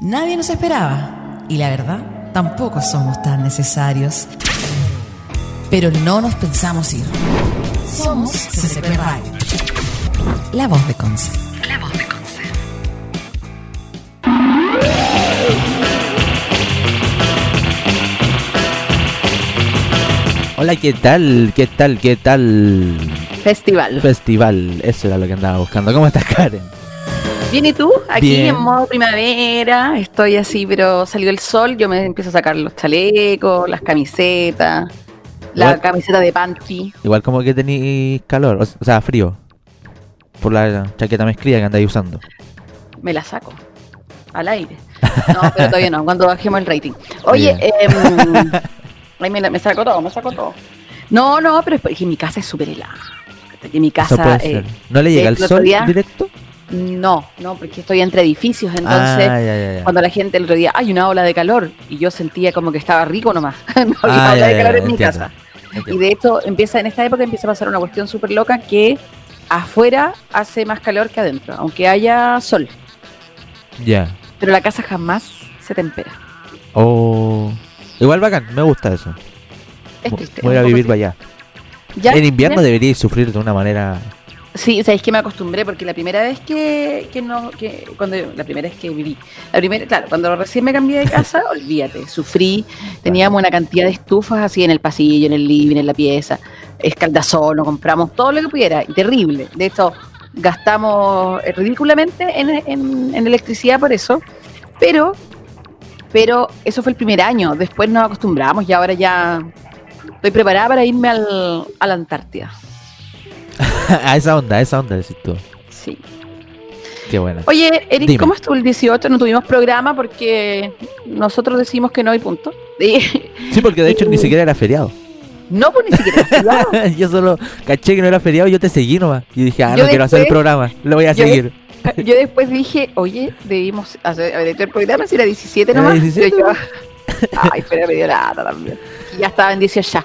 Nadie nos esperaba y la verdad tampoco somos tan necesarios. Pero no nos pensamos ir. Somos CCP Radio. La voz de Conce. La voz de Conce. Hola, ¿qué tal? ¿Qué tal? ¿Qué tal? Festival. Festival, eso era lo que andaba buscando. ¿Cómo estás, Karen? Bien, ¿y tú? Aquí Bien. en modo primavera, estoy así, pero salió el sol, yo me empiezo a sacar los chalecos, las camisetas, la Igual- camiseta de panty. Igual como que tenéis calor, o sea, frío. Por la chaqueta mezclilla que andáis usando. Me la saco al aire. No, pero todavía no, cuando bajemos el rating. Oye, Bien. em, me, la- me saco todo, me saco todo. No, no, pero es porque mi casa es súper helada. Mi casa, eh. ¿No le llega el sol día- directo? No, no, porque estoy entre edificios, entonces ah, ya, ya, ya. cuando la gente el otro día, hay una ola de calor, y yo sentía como que estaba rico nomás. no había Ah, ola de calor en mi casa. Y de hecho, empieza en esta época empieza a pasar una cuestión súper loca que afuera hace más calor que adentro, aunque haya sol. Ya. Pero la casa jamás se tempera. Oh. Igual bacán, me gusta eso. Es triste. Voy a vivir para allá. ¿Ya? En invierno deberíais sufrir de una manera. Sí, o es que me acostumbré porque la primera vez que, que no, que cuando la primera vez que viví, la primera, claro, cuando recién me cambié de casa, olvídate, sufrí, teníamos una cantidad de estufas así en el pasillo, en el living, en la pieza, escaldazón, nos compramos todo lo que pudiera, terrible. De hecho, gastamos eh, ridículamente en, en- en electricidad por eso, pero, pero eso fue el primer año, después nos acostumbramos y ahora ya estoy preparada para irme al, a la Antártida. a esa onda, a esa onda, decís tú. Sí. Qué buena. Oye, Eric, Dime. ¿cómo estuvo el 18? No tuvimos programa porque nosotros decimos que no hay punto. Y- Sí, porque de hecho ni siquiera era feriado. no, pues ni siquiera. cuidado. yo solo caché que no era feriado y yo te seguí nomás. Y dije, ah, Yo no quiero hacer el programa, lo voy a seguir. Yo después dije, oye, debimos hacer haber hecho el programa si era 17 Era nomás. 17, Yo, Ay, pero me dio lata también. Y ya estaba en 18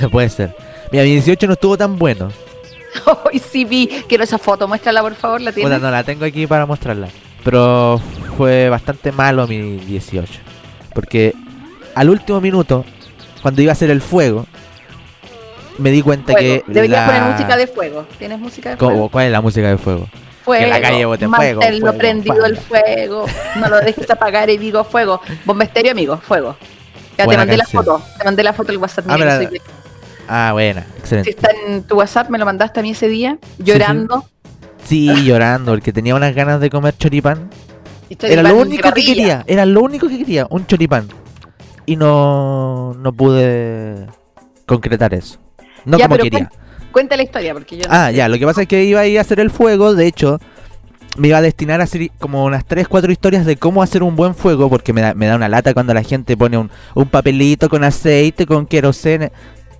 ya. Puede ser. Mira, mi 18 no estuvo tan bueno. Hoy sí vi. Quiero esa foto, muéstrala por favor, la tienes. no la tengo aquí para mostrarla. Pero fue bastante malo mi 18. Porque al último minuto, cuando iba a hacer el fuego, me di cuenta Fuego. que. Deberías la- poner música de fuego. ¿Tienes música de ¿Cómo? fuego? ¿Cuál es la música de fuego? Fuego. Que la calle bote fuego, Manténlo fuego, prendido el fuego. No lo dejes apagar y digo fuego. Bombesterio, amigo, fuego. Ya te mandé canción. la foto. Te mandé la foto del WhatsApp. Ah, soy- Ah, buena, Si excelente. está en tu WhatsApp, me lo mandaste a mí ese día, llorando. Sí, llorando, porque tenía unas ganas de comer choripán. Era lo único que quería, era lo único que quería, un choripán. Y no, no pude concretar eso. No Ya, como quería. Cuenta la historia, porque yo Ah, ya, lo que pasa es que iba a ir a hacer el fuego, de hecho, me iba a destinar a hacer como unas 3, 4 historias de cómo hacer un buen fuego, porque me da, me da una lata cuando la gente pone un, un papelito con aceite, con querosene.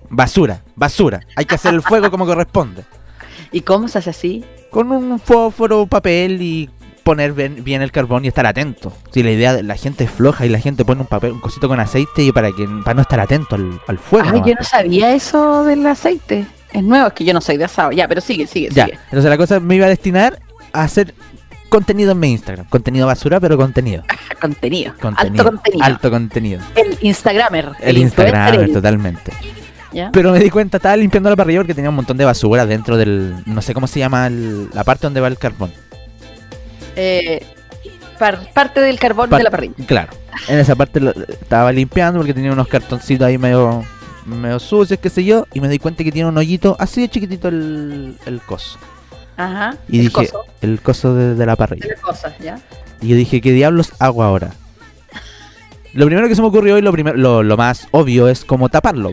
Basura, basura. Hay que hacer el fuego como corresponde. ¿Y cómo se hace así? Con un fósforo, papel y poner bien, el carbón y estar atento. Si la idea de la gente es floja y la gente pone un papel, un cosito con aceite y para que para no estar atento al, al fuego. Ay, nomás. yo no sabía eso del aceite. Es nuevo, es que yo no soy de asado. Ya, pero sigue, sigue, Ya, sigue. entonces la cosa me iba a destinar a hacer contenido en mi Instagram. Contenido basura, pero contenido. Contenido. contenido Alto contenido. Alto contenido. El Instagramer. El, el- totalmente. ¿Ya? Pero me di cuenta, estaba limpiando la parrilla porque tenía un montón de basura dentro del. No sé cómo se llama el- la parte donde va el carbón. Eh, par- parte del carbón Par- de la parrilla. Claro. En esa parte lo- estaba limpiando porque tenía unos cartoncitos ahí medio, medio sucios, qué sé yo. Y me di cuenta que tiene un hoyito así de chiquitito el, el coso. Ajá. Y el dije, coso el coso de, de la parrilla. las cosas, ¿ya? Y yo dije, ¿qué diablos hago ahora? Lo primero que se me ocurrió y lo, primero, lo, lo más obvio es como taparlo.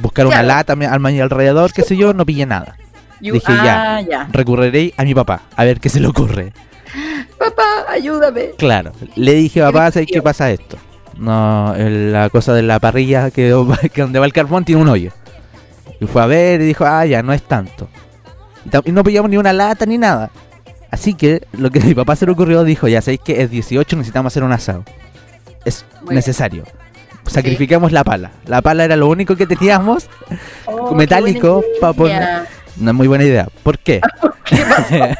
Buscar una lata al mi alrededor, qué sé yo, no pillé nada. You- Dije, ah, ya. Recurriré a mi papá, a ver qué se le ocurre. Papá, ayúdame. Claro, le dije, papá, ¿sabes qué pasa esto? No, la cosa de la parrilla que, que donde va el carbón tiene un hoyo. Y fue a ver y dijo, ah, ya, no es tanto. Y, no pillamos ni una lata ni nada. Así que lo que a mi papá se le ocurrió, dijo, ya sabéis que es 18, necesitamos hacer un asado. Es Muy bien. Sacrificamos la pala. La pala era lo único que teníamos Oh, metálico buena pa' poner-. No es muy buena idea. ¿Por qué?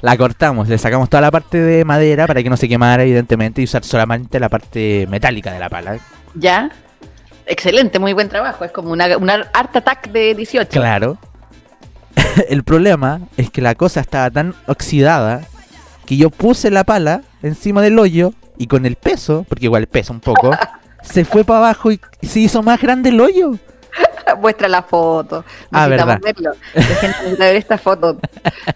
la cortamos, le sacamos toda la parte de madera para que no se quemara, evidentemente, y usar solamente la parte metálica de la pala. ¿Ya? Excelente, muy buen trabajo. Es como una, una Art Attack de 18. Claro. El problema es que la cosa estaba tan oxidada que yo puse la pala encima del hoyo y con el peso, porque igual pesa un poco, se fue para abajo y se hizo más grande el hoyo. Muestra la foto. Ah, Necesitamos verlo. La gente necesita ver esta foto.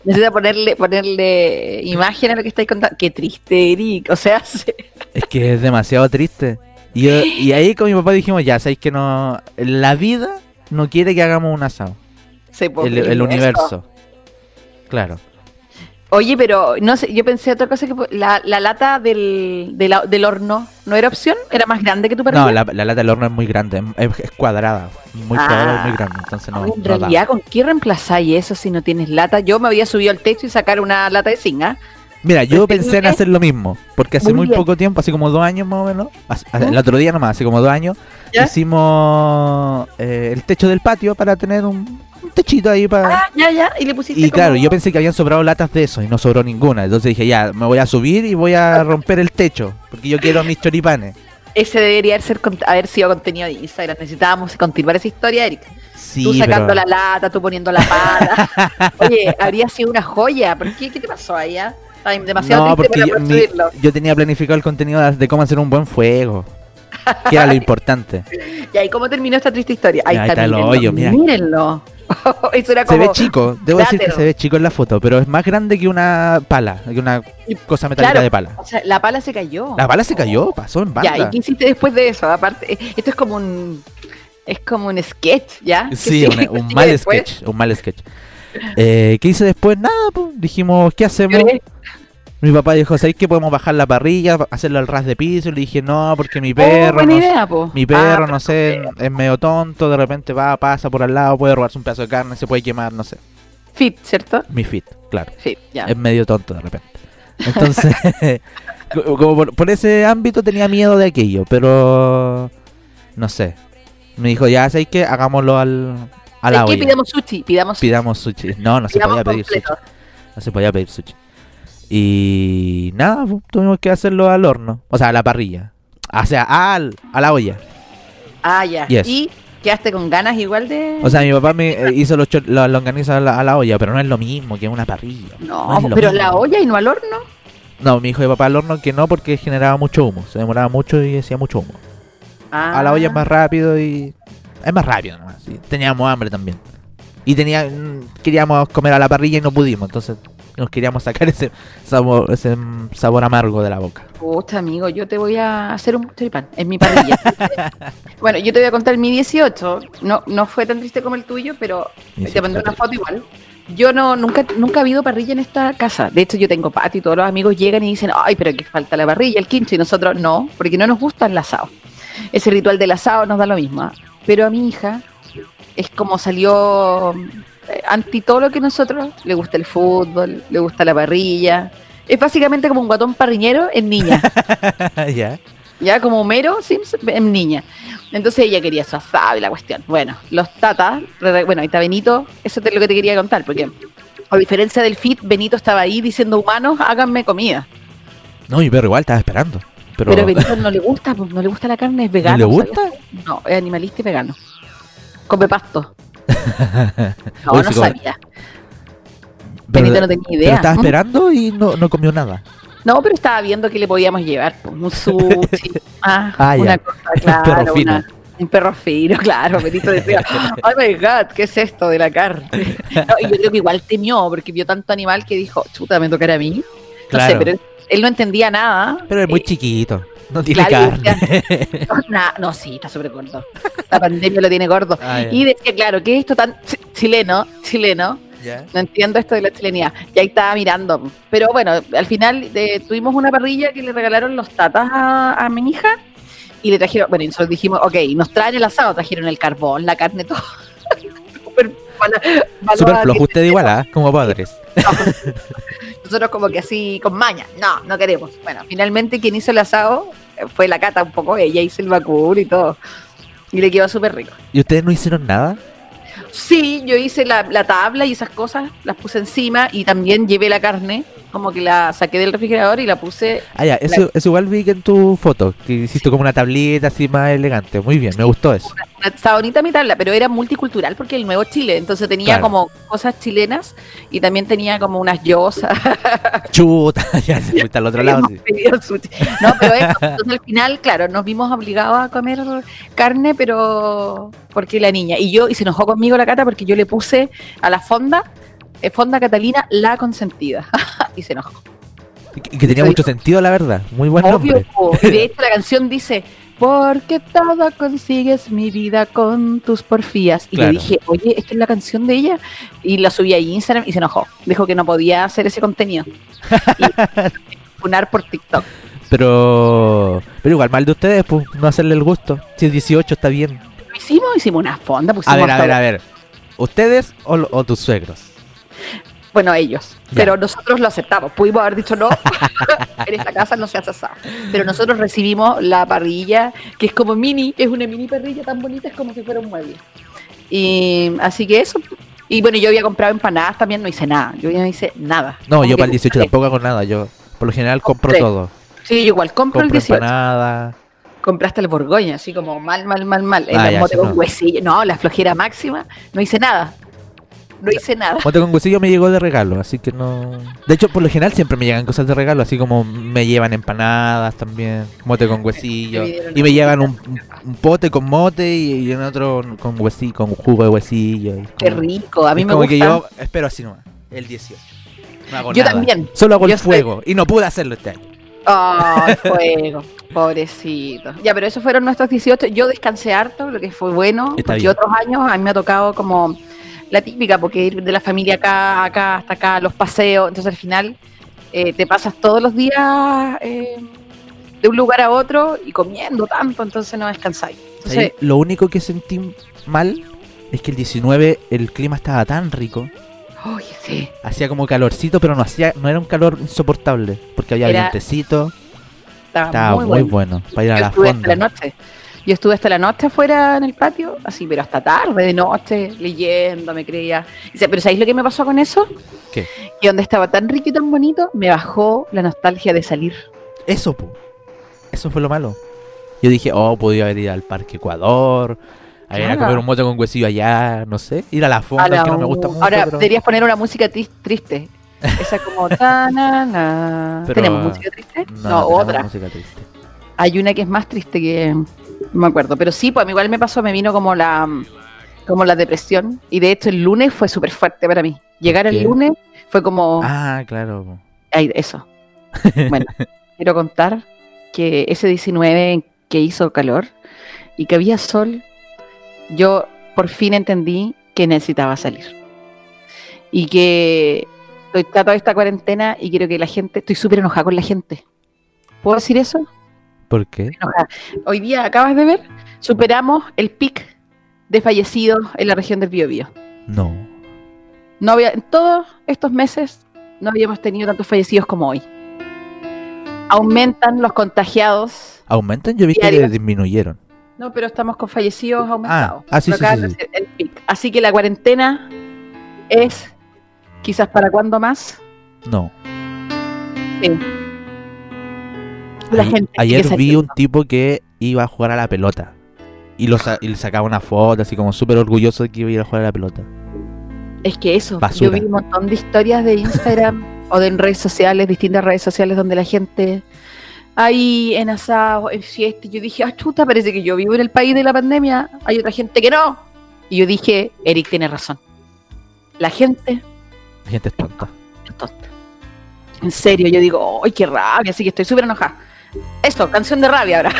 Necesita ponerle, ponerle imagen a lo que estáis contando. Qué triste, Eric. O sea, se- Es que es demasiado triste. Y, y ahí con mi papá dijimos, ya, sabéis que no. La vida no quiere que hagamos un asado. El, el universo. Claro. Oye, pero no sé, yo pensé otra cosa que la, la lata del, de la- del horno no era opción, era más grande que tu parrilla. No, la, la lata del horno es muy grande, es, es cuadrada. Muy Ah. cuadrada muy grande. Entonces no. en no da. realidad, ¿con qué reemplazáis eso si no tienes lata? Yo me había subido al techo y sacar una lata de zinga. Mira, yo pensé en hacer lo mismo. Porque hace Muy poco tiempo, hace como dos años más o menos. El otro día nomás, hace como dos años. ¿Ya? Hicimos eh, el techo del patio para tener un, un techito ahí para. Ah, ya, ya, y le pusiste Y claro, yo pensé que habían sobrado latas de eso y no sobró ninguna. Entonces dije, ya, me voy a subir y voy a romper el techo. Porque yo quiero mis choripanes. Ese debería ser, haber sido contenido de Instagram. Necesitábamos continuar esa historia, Eric. Sí, tú sacando pero- la lata, tú poniendo la pata. Oye, habría sido una joya. ¿Por qué? ¿Qué te pasó allá? Ay, demasiado No, triste porque para yo, mi- yo tenía planificado el contenido de, cómo hacer un buen fuego. Que era lo importante. Y ahí, ¿cómo terminó esta triste historia? Ahí, Ahí está, está el mírenlo, hoyo, mira. Mírenlo. Eso era Se como... ve chico, debo decir que se ve chico en la foto, pero es más grande que una pala, que una cosa metálica Claro. de pala. O sea, la pala se cayó. La pala se cayó, pasó en banda. Ya, ¿y qué hiciste después de eso? Aparte, esto es como un... Es como un sketch, ¿ya? ¿Qué Sí, un, un ¿Qué mal después? sketch, un mal sketch. Eh, ¿Qué hice después? Nada, pues dijimos, ¿qué hacemos? Mi papá dijo, ¿sabéis que podemos bajar la parrilla, hacerlo al ras de piso? Y le dije, no, porque mi Oh, perro, no, idea, po. mi perro, Ah, no sé, es medio tonto, de repente va, pasa por al lado, puede robarse un pedazo de carne, se puede quemar, no sé. Fit, ¿cierto? Mi fit, claro. Fit, ya. Es medio tonto de repente. Entonces, co- como por, por ese ámbito tenía miedo de aquello, pero no sé. Me dijo, ya sabéis que hagámoslo al, a la olla. pidamos sushi, pidamos sushi. Pidamos sushi. No, no se podía pedir sushi. No se podía pedir sushi. Y nada, pues, tuvimos que hacerlo al horno. O sea, a la parrilla. O sea, al, a la olla. Ah, ya. Yes. Y quedaste con ganas igual de... O sea, mi papá me eh, hizo los, las longanizas a la, a la olla, pero no es lo mismo que una parrilla. no, pero mismo. la olla y no al horno. No, mi hijo de papá al horno que no porque generaba mucho humo. Se demoraba mucho y hacía mucho humo. Ah. A la olla es más rápido y... Es más rápido nomás. sí. Teníamos hambre también. Y tenía, queríamos comer a la parrilla y no pudimos. Entonces nos queríamos sacar ese sabor, ese sabor amargo de la boca. Pucha, amigo, yo te voy a hacer un choripán en mi parrilla. bueno, yo te voy a contar mi 18. No, no fue tan triste como el tuyo, pero te mandé una foto igual. Yo no, nunca, nunca ha habido parrilla en esta casa. De hecho, yo tengo patio y todos los amigos llegan y dicen, ay, pero que falta la parrilla, el quincho, y nosotros no, porque no nos gusta el asado. Ese ritual del asado nos da lo mismo. ¿ah? Pero a mi hija es como salió eh, anti todo lo que nosotros, le gusta el fútbol, le gusta la parrilla. Es básicamente como un guatón parriñero en niña. ya. Ya como Homero Simpson en niña. Entonces ella quería su asado y la cuestión. Bueno, los tatas, bueno, ahí está Benito, eso es lo que te quería contar, porque a diferencia del fit, Benito estaba ahí diciendo humanos, háganme comida. No, mi perro igual estaba esperando. Pero, Pero, a Benito no le gusta, pues, no le gusta la carne, es vegano. le ¿sabes? gusta? No, es animalista y vegano. Come pasto. No, Oye, no sabía. pero- Benito no tenía pero idea. estaba ¿Mm? esperando y no, no comió nada. No, pero estaba viendo que le podíamos llevar pues, un sushi, ah, Ah, ya. una cosa, claro, perro fino. una- un perro fino, claro. Benito decía, oh my god, ¿qué es esto de la carne? No, y yo creo que igual temió, porque vio tanto animal que dijo, chuta, me tocará a mí. No Claro. sé, pero él, él no entendía nada. Pero es muy Eh, chiquito. No tiene carne. no, na- no, sí, está súper gordo. La pandemia lo tiene gordo. Ah. Y decía, claro, ¿qué es esto tan ch- chileno? Chileno. No entiendo esto de la chilenidad. Y ahí estaba mirando. Pero bueno, al final eh, tuvimos una parrilla que le regalaron los tatas a, a mi hija. Y le trajeron, bueno, y nosotros dijimos, ok, nos traen el asado, trajeron el carbón, la carne, todo. Súper mala- Súper flojo usted igual, ¿ah? Como padres. Nosotros como que así, con maña. No, no queremos. Bueno, finalmente quien hizo el asado eh, fue la cata un poco, ella hizo el vacún y todo. Y le quedó súper rico. ¿Y ustedes no hicieron nada? Sí, yo hice la, la tabla y esas cosas, las puse encima y también llevé la carne, como que la saqué del refrigerador y la puse. Ah, ya, eso, eso igual vi que en tu foto, que hiciste como una tablita así más elegante. Muy bien, me gustó eso. Estaba bonita mi tabla, pero era multicultural porque el nuevo Chile, entonces tenía Claro. como cosas chilenas y también tenía como unas yosas. Chuta, ya se fuiste al otro lado. Sí. No, pero eso, entonces al final, claro, nos vimos obligados a comer carne, pero porque la niña. Y yo, y se enojó conmigo la cata porque yo le puse a la fonda, fonda Catalina, la consentida. y se enojó. Y que, tenía mucho sentido, la verdad. Muy buen Obvio, nombre. po. Y de hecho la canción dice, porque todo consigues mi vida con tus porfías. Y Claro. yo dije, oye, esta es la canción de ella. Y la subí a Instagram y se enojó. Dijo que no podía hacer ese contenido. Y funar por TikTok. Pero, pero igual, mal de ustedes, pues, no hacerle el gusto. Si es 18 está bien. Lo hicimos, hicimos una fonda, A pusimos ver, a ver, a ver. ¿Ustedes o, o tus suegros? Bueno, ellos. Ya. Pero nosotros lo aceptamos. Pudimos haber dicho no. en esta casa no se hace asado. Pero nosotros recibimos la parrilla, que es como mini, es una mini parrilla tan bonita, es como si fuera un mueble. Y así que eso. Y bueno, yo había comprado empanadas también, no hice nada. Yo no hice nada. No, Como yo para el 18 compré. tampoco hago nada. Yo por lo general compro Compré. todo. Sí, yo igual compro el Compro 18. empanada. Compraste el Borgoña, así como mal, mal, mal, mal. El Ah, ya, mote sí, con no. huesillo. No, la flojera máxima. No hice nada. No hice nada. Mote con huesillo me llegó de regalo, así que no. De hecho, por lo general siempre me llegan cosas de regalo, así como me llevan empanadas también, mote con huesillo. Y me llevan un, un- pote con mote y, y en otro con huesillo, con jugo de huesillo. Qué rico. A mí me como gusta. que yo espero así nomás, el 18. No hago Yo nada. también. Solo hago Yo el fuego y no pude hacerlo este año. Ay, fuego, pobrecito. Ya, pero esos fueron nuestros 18. Yo descansé harto, lo que fue bueno, Está porque bien. otros años a mí me ha tocado como la típica, porque ir de la familia acá, acá, hasta acá, los paseos, entonces al final eh, te pasas todos los días eh, de un lugar a otro y comiendo tanto, entonces no descansáis. Entonces, lo único que sentí mal es que el 19 el clima estaba tan rico. sí, Hacía como calorcito, pero no hacía, no era un calor insoportable, porque había Era vientecito, estaba, estaba muy, muy, bueno. bueno. para ir a la hasta la fonda. noche. Yo estuve hasta la noche afuera en el patio, así, pero hasta tarde, de noche, leyendo, me creía. Dice, pero ¿sabéis lo que me pasó con eso? ¿Qué? Que donde estaba tan rico y tan bonito, me bajó la nostalgia de salir. Eso, po. Eso fue lo malo. Yo dije, oh, podía haber ido al Parque Ecuador, a ir a comer un mote con huesillo allá, no sé, ir a la fonda, Ahora, que no me gusta mucho. ahora pero- deberías poner una música tris- triste. Esa como... ta, na, na. Pero, ¿Tenemos música triste? no, otra. música triste. Hay una que es más triste que... No me acuerdo. Pero sí, pues a mí igual me pasó, me vino como la... Como la depresión. Y de hecho el lunes fue súper fuerte para mí. Llegar el lunes fue como... Ah, claro. Ay, eso. Bueno, quiero contar que ese 19 que hizo calor y que había sol, yo por fin entendí que necesitaba salir. Y que estoy está toda esta cuarentena y quiero que la gente, estoy súper enojada con la gente. ¿Puedo decir eso? ¿Por qué? Hoy día, acabas de ver, superamos el pic de fallecidos en la región del Biobío. No. No había, en todos estos meses no habíamos tenido tantos fallecidos como hoy. Aumentan los contagiados. ¿Aumentan? Yo vi que disminuyeron. No, pero estamos con fallecidos aumentados. ah, sí, Lo sí, sí, sí. el pic. Así que la cuarentena es quizás para cuándo más. No. Sí. La Ay- gente ayer vi un tipo que iba a jugar a la pelota. Y, lo sa- y le sacaba una foto, así como súper orgulloso de que iba a ir a jugar a la pelota. Es que eso, Basura. yo vi un montón de historias de Instagram o de en redes sociales, distintas redes sociales donde la gente ahí en asado, en fiesta, yo dije, ah, chuta, parece que yo vivo en el país de la pandemia, hay otra gente que no. Y yo dije, Eric tiene razón. La gente La gente es tonta. es tonta. En serio, yo digo, ¡ay, qué rabia! Así que estoy súper enojada. Eso, canción de rabia ahora.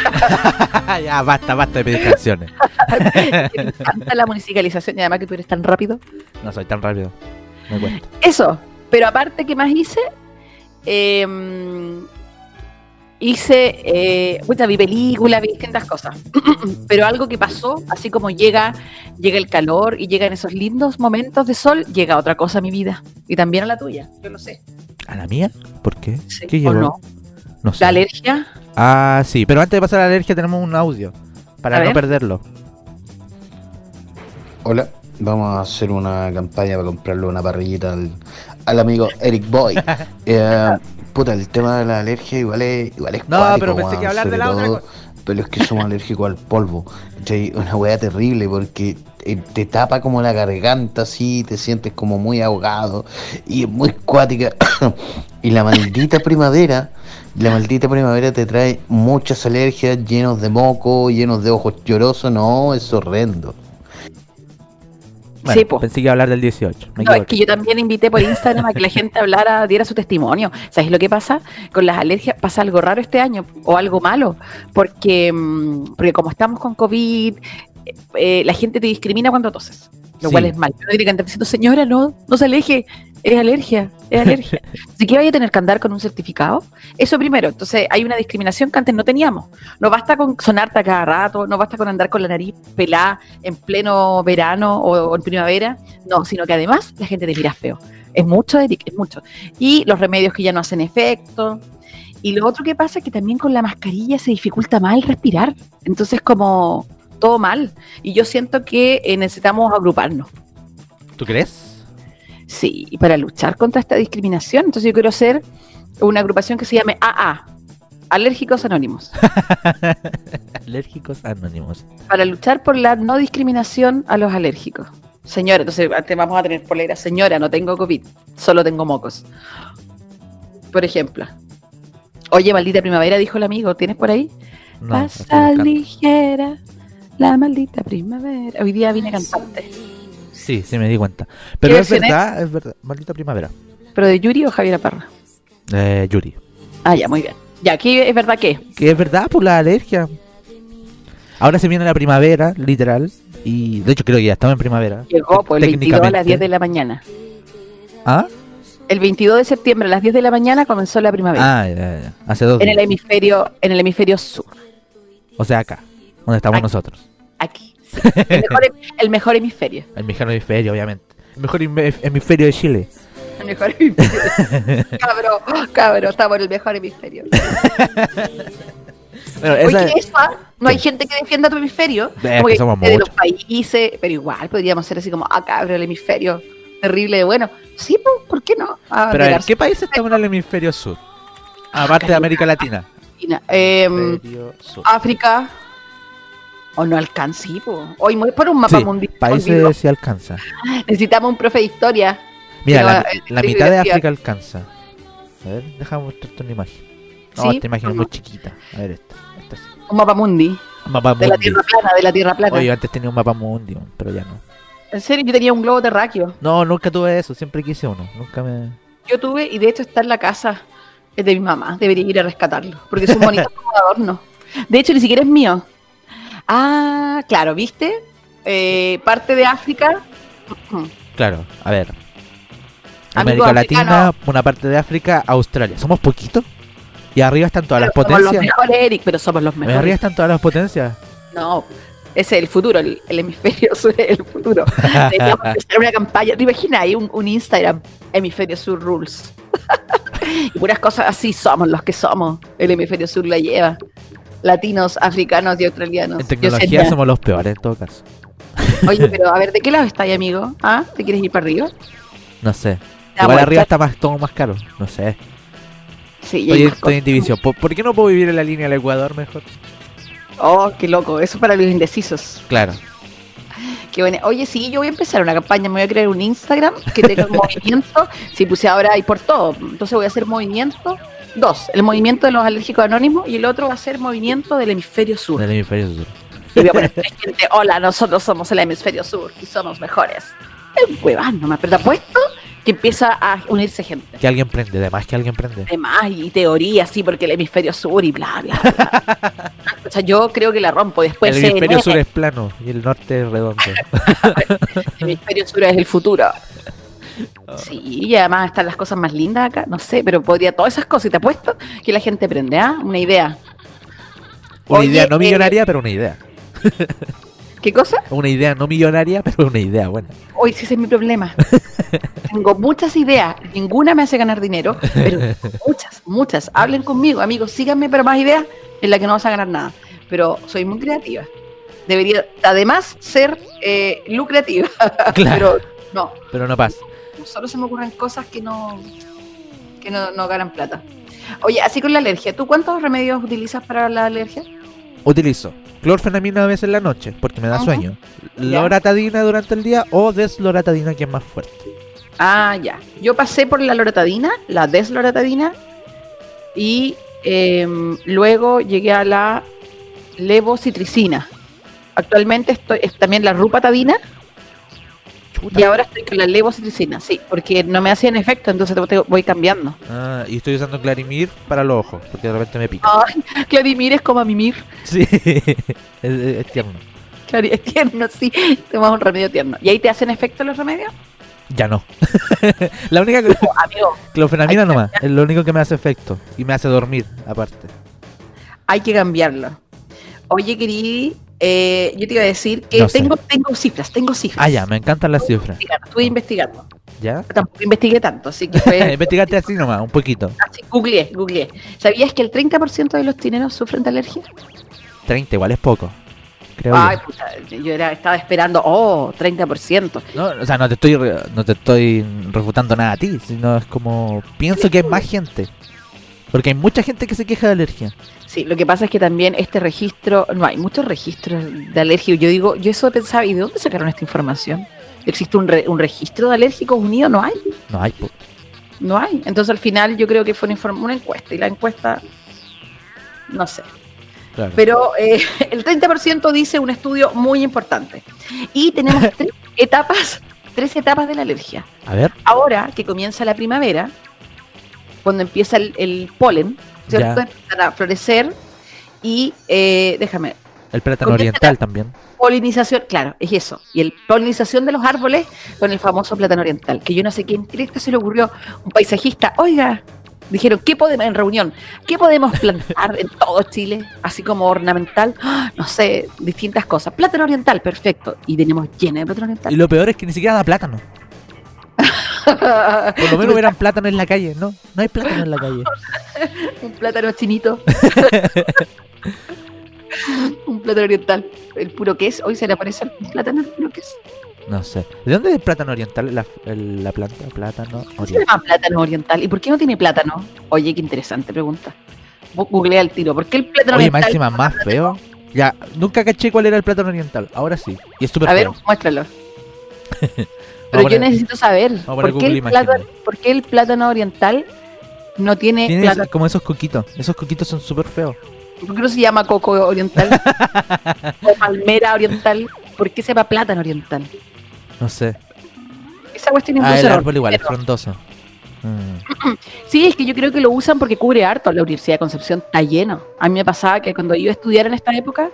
ya, basta, basta de pedir canciones. Me encanta la musicalización y además que tú eres tan rápido. No soy tan rápido. Me cuesta. Eso, pero aparte, ¿qué más hice? Eh, hice, eh, vi películas, vi distintas cosas. pero algo que pasó, así como llega, llega el calor y llegan esos lindos momentos de sol, llega otra cosa a mi vida. Y también a la tuya, yo lo sé. ¿A la mía? ¿Por qué? Sí, ¿Qué no? No sé. La alergia, Ah, sí, pero antes de pasar a la alergia tenemos un audio. Para A no ver. perderlo. Hola, vamos a hacer una campaña para comprarle una parrillita al, al amigo Eric Boy. Eh, puta, el tema de la alergia igual es, igual es No, cuático, pero pensé que hablar de la otra todo, cosa. Pero es que somos alérgicos al polvo. Una weá terrible porque te tapa como la garganta así, te sientes como muy ahogado y es muy cuática. y la maldita primavera, la maldita primavera te trae muchas alergias, llenos de moco, llenos de ojos llorosos. No, es horrendo. Bueno, Sí, po. pensé que iba a hablar del 18. Me No, es que yo también invité por Instagram a que la gente hablara, diera su testimonio. ¿Sabes lo que pasa? Con las alergias pasa algo raro este año o algo malo, porque, mm, porque como estamos con COVID, eh, eh, la gente te discrimina cuando toses, lo Sí. cual es mal. Uno tiene que andar diciendo, señora, no, no se aleje, es alergia, es alergia. Así que vaya a tener que andar con un certificado. Eso primero. Entonces hay una discriminación que antes no teníamos. No basta con sonarte a cada rato, no basta con andar con la nariz pelada en pleno verano o, o en primavera. No, sino que además la gente te mira feo. Es mucho, Eric, es mucho. Y los remedios que ya no hacen efecto. Y lo otro que pasa es que también con la mascarilla se dificulta más el respirar. Entonces como todo mal. Y yo siento que eh, necesitamos agruparnos. ¿Tú crees? Sí, y para luchar contra esta discriminación. Entonces yo quiero hacer una agrupación que se llame AA, Alérgicos Anónimos, Alérgicos anónimos. para luchar por la no discriminación a los alérgicos. Señora, entonces antes vamos a tener polera. Señora, no tengo COVID, solo tengo mocos. Por ejemplo. Oye, maldita primavera, dijo el amigo, ¿tienes por ahí? No, Pasa ligera la maldita primavera. Hoy día vine cantante. Sí, sí me di cuenta. Pero ¿Qué es verdad, es verdad. Maldita primavera. ¿Pero de Yuri o Javier Parra? Eh, Yuri. Ah, ya, muy bien. Ya, aquí es verdad que. Que es verdad por la alergia. Ahora se viene la primavera, literal. Y de hecho creo que ya estamos en primavera. Llegó pues, el 22 a las Técnicamente. 10 de la mañana. ¿Ah? El 22 de septiembre a las 10 de la mañana comenzó la primavera. Ah, ya, ya. Hace dos en el hemisferio, en el hemisferio sur. O sea, acá. Donde estamos Aquí. nosotros. Aquí. Sí. El, mejor, el mejor hemisferio. El mejor hemisferio, obviamente. El mejor hemisferio de Chile. El mejor hemisferio. cabro, cabro, estamos en el mejor hemisferio. Bueno, Oye, esa- eso, ¿ah? no hay gente que defienda tu hemisferio. Es Como que somos de los países, pero igual podríamos ser así como, ah, cabro, el hemisferio terrible de bueno. Sí, pues, ¿por qué no? Pero a ver. ¿qué países estamos en el hemisferio sur? Aparte de América Latina. Em, sur. África. O no po. Hoy muy por un mapa Sí, mundial. países sí alcanza. Necesitamos un profe de historia. Mira, la, eh, la mitad de. África alcanza. A ver, déjame mostrarte una imagen. No, ¿Sí? esta imagen es ¿O muy chiquita. A ver esta. esta sí. Un mapa mundi. Un mapa De la mundi. Tierra plana, de la Tierra plana. Oye, antes tenía un mapa mundi, pero ya no. En serio, yo tenía un globo terráqueo. No, nunca tuve eso, siempre quise uno. Nunca me. Yo tuve, y de hecho está en la casa es de mi mamá. Debería ir a rescatarlo. Porque es un bonito adorno. De hecho, ni siquiera es mío. Ah, claro, ¿viste? Eh, parte de África. Claro, a ver. Amigo América africano. Latina, una parte de África, Australia. Somos poquitos. Y arriba están todas las Somos los potencias. mejores, Eric, pero somos los Arriba mejores. están todas las potencias. No, ese es el futuro, el, el hemisferio sur es el futuro. Deberíamos empezar una campaña. ¿Te imaginas ahí un, un Instagram, hemisferio sur rules? y puras cosas así, somos los que somos. El hemisferio sur la lleva. Latinos, africanos y australianos. En tecnología somos los peores en todo caso. Oye, pero a ver, ¿de qué lado está ahí, amigo? ¿Ah? ¿Te quieres ir para arriba? No sé. Igual arriba está- más todo más caro. No sé. Sí, y Oye, estoy en división. ¿Por, por qué no puedo vivir en la línea del Ecuador mejor? Oh, qué loco. Eso para los indecisos. Claro. Qué bueno. Oye, sí, yo voy a empezar una campaña. Me voy a crear un Instagram que tenga un movimiento. Si puse ahora hay por todo. Entonces voy a hacer movimiento. Dos. El movimiento de los alérgicos anónimos y el otro va a ser movimiento del hemisferio sur. Del hemisferio sur. Y voy a poner gente, hola, nosotros somos el hemisferio sur y somos mejores. Es hueván nomás, pero te apuesto que empieza a unirse gente. Que alguien prende, además que alguien prende. Además, y teorías, sí, porque el hemisferio sur y bla, bla, bla. o sea, yo creo que la rompo. Después el hemisferio sur es plano y el norte es redondo. el hemisferio sur es el futuro. Sí, y además están las cosas más lindas acá, no sé, pero podría todas esas cosas, y te apuesto que la gente prende, ¿ah? Una idea. Una Oye, idea no eh, millonaria, pero una idea. ¿Qué cosa? Una idea no millonaria, pero una idea buena. Hoy sí ese es mi problema. Tengo muchas ideas, ninguna me hace ganar dinero, pero muchas, muchas. Hablen conmigo, amigos, síganme, pero más ideas en la que no vas a ganar nada. Pero soy muy creativa. debería además ser eh, lucrativa. Claro. Pero no, Pero no pasa. Solo se me ocurren cosas que no que no, no ganan plata. Oye, así con la alergia, ¿tú cuántos remedios utilizas para la alergia? Utilizo clorfenamina a veces en la noche porque me da Ajá. sueño. Loratadina durante el día o desloratadina que es más fuerte. Ah, ya. Yo pasé por la loratadina, la desloratadina, y em, luego llegué a la levocitricina. Actualmente estoy es también la rupatadina Y ahora estoy con la levocitricina, sí, porque no me hacían efecto, entonces te- voy cambiando. Ah, y estoy usando Clarimir para los ojos porque de repente me pica. Ay, Clarimir es como a mimir. Sí, es, es tierno. Claro, es tierno, sí. Tomas un remedio tierno. ¿Y ahí te hacen efecto los remedios? Ya no. la única que- Oh, amigo, que nomás, es lo único que me hace efecto y me hace dormir aparte. hay que cambiarlo. Oye, querido, eh, yo te iba a decir que No sé. tengo, tengo cifras, tengo cifras. Ah, ya, me encantan las cifras. Investigando, Estuve investigando. ¿Ya? Tampoco investigué tanto, así que fue Investigate así nomás, un poquito. así, googleé, googleé. ¿Sabías que el 30% de los chilenos sufren de alergia? 30 igual es poco. Creo Ay, yo. puta, yo era, estaba esperando, oh, 30%. No, o sea, no te estoy no te estoy refutando nada a ti, sino es como pienso que hay más gente. Porque hay mucha gente que se queja de alergia. Sí, lo que pasa es que también este registro, no hay muchos registros de alergia. Yo digo, yo eso pensaba, ¿y de dónde sacaron esta información? ¿Existe un, re- un registro de alérgicos unidos? No hay, No hay. po. no hay. Entonces al final yo creo que fue una, encuesta y la encuesta, no sé. Claro. Pero eh, el 30% dice un estudio muy importante. Y tenemos tres etapas, tres etapas de la alergia. A ver, Ahora que comienza la primavera, cuando empieza el, el polen, ¿cierto? Empiezan a florecer y eh, déjame, el plátano oriental también. polinización, claro, es eso. Y el polinización de los árboles con el famoso plátano oriental, que yo no sé quién que se le ocurrió, un paisajista, oiga, dijeron, ¿qué podemos, en reunión, qué podemos plantar en todo Chile, así como ornamental? ¡Ah! No sé, distintas cosas. Plátano oriental, perfecto. Y tenemos lleno de plátano Y oriental. lo peor es que ni siquiera da plátano. Por lo menos hubieran plátano en la calle, ¿no? No hay plátano en la calle. un plátano chinito. un plátano oriental. El puro que es, hoy se le aparece el plátano el puro que es. No sé. ¿De dónde es el plátano oriental? La, el- la planta, plátano ¿Cómo se oriental. llama plátano oriental? ¿Y por qué no tiene plátano? Oye, qué interesante pregunta. Vos Googlea el tiro. ¿Por qué el plátano Oye, oriental? máxima más feo. Ya, nunca caché cuál era el plátano oriental. Ahora sí. Y es súper A ver, muéstralo. Pero yo necesito saber por qué, el plátano, por qué el plátano oriental no tiene, Tiene plátano. como esos coquitos. Esos coquitos son súper feos. ¿Por qué no se llama coco oriental? o palmera oriental. ¿Por qué se llama plátano oriental? No sé. Esa cuestión Ah, induce el árbol igual, es frondoso. Mm. Sí, es que yo creo que lo usan porque cubre harto. La Universidad de Concepción está lleno. A mí me pasaba que cuando iba a estudiar en esta época,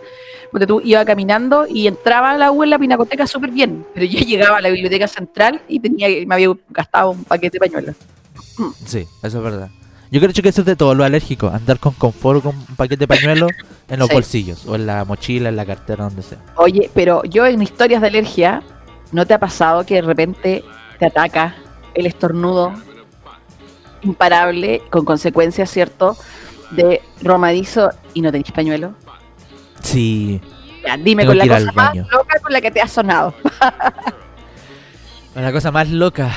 porque tú iba caminando y entraba a la U en la pinacoteca súper bien, pero yo llegaba a la biblioteca central y tenía me había gastado un paquete de pañuelos. Sí, eso es verdad. Yo creo que eso es de todo lo alérgico. Andar con confort con un paquete de pañuelo en los Sí. bolsillos. O en la mochila, en la cartera, donde sea. Oye, pero yo en historias de alergia, ¿no te ha pasado que de repente te ataca el estornudo imparable con consecuencias, ¿cierto? De romadizo y no tenés pañuelo. Sí. Ya, dime Tengo con la cosa más loca con la que te has sonado. La cosa más loca.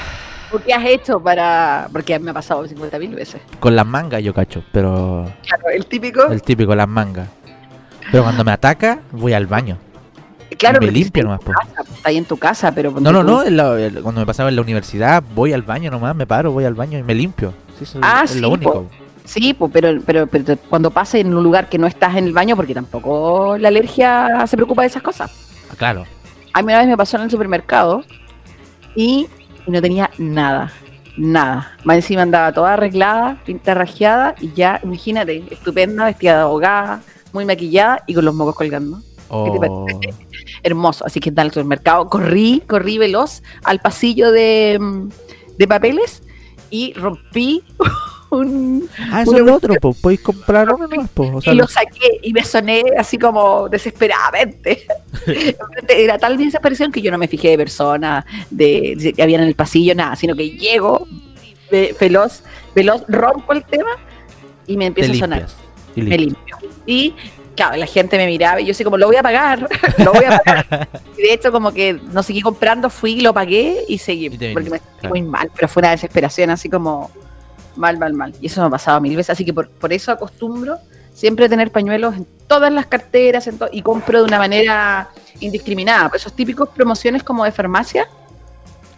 ¿O ¿Qué has hecho para.? Porque me ha pasado 50 mil veces. Con las mangas yo cacho. Pero Claro, el típico. el típico, las mangas. Pero cuando me ataca, voy al baño. Claro, me limpio nomás, po. Está ahí en tu casa, pero. No, no, tú- no. la- cuando me pasaba en la universidad, voy al baño nomás, me paro, voy al baño y me limpio. Sí, eso Ah, es lo sí, único. po. Sí, pues, pero, pero, pero cuando pase en un lugar que no estás en el baño, porque tampoco la alergia se preocupa de esas cosas. Ah, claro. A mí una vez me pasó en el supermercado y, y no tenía nada, nada. Más encima andaba toda arreglada, pinta rajeada y ya, imagínate, estupenda, vestida de abogada, muy maquillada y con los mocos colgando. Oh, Hermoso. Así que está en el supermercado, corrí, corrí veloz al pasillo de, mm, de papeles y rompí un... Ah, eso es otro, pues podéis comprar uno nomás. O sea, y lo saqué y me soné así como desesperadamente. Era tal mi desesperación que yo no me fijé de personas de, de- que habían en el pasillo, nada, sino que llego ve- veloz, veloz, rompo el tema y me te empieza a sonar. Me limpio. Y claro, la gente me miraba y yo así como, lo voy a pagar, lo voy a pagar. Y de hecho, como que no seguí comprando, fui, lo pagué y seguí, Y porque me sentí claro. muy mal, pero fue una desesperación así como mal, mal, mal. Y eso me ha pasado mil veces, así que por, por eso acostumbro siempre tener pañuelos en todas las carteras en to- y compro de una manera indiscriminada. Esos típicos promociones como de farmacia,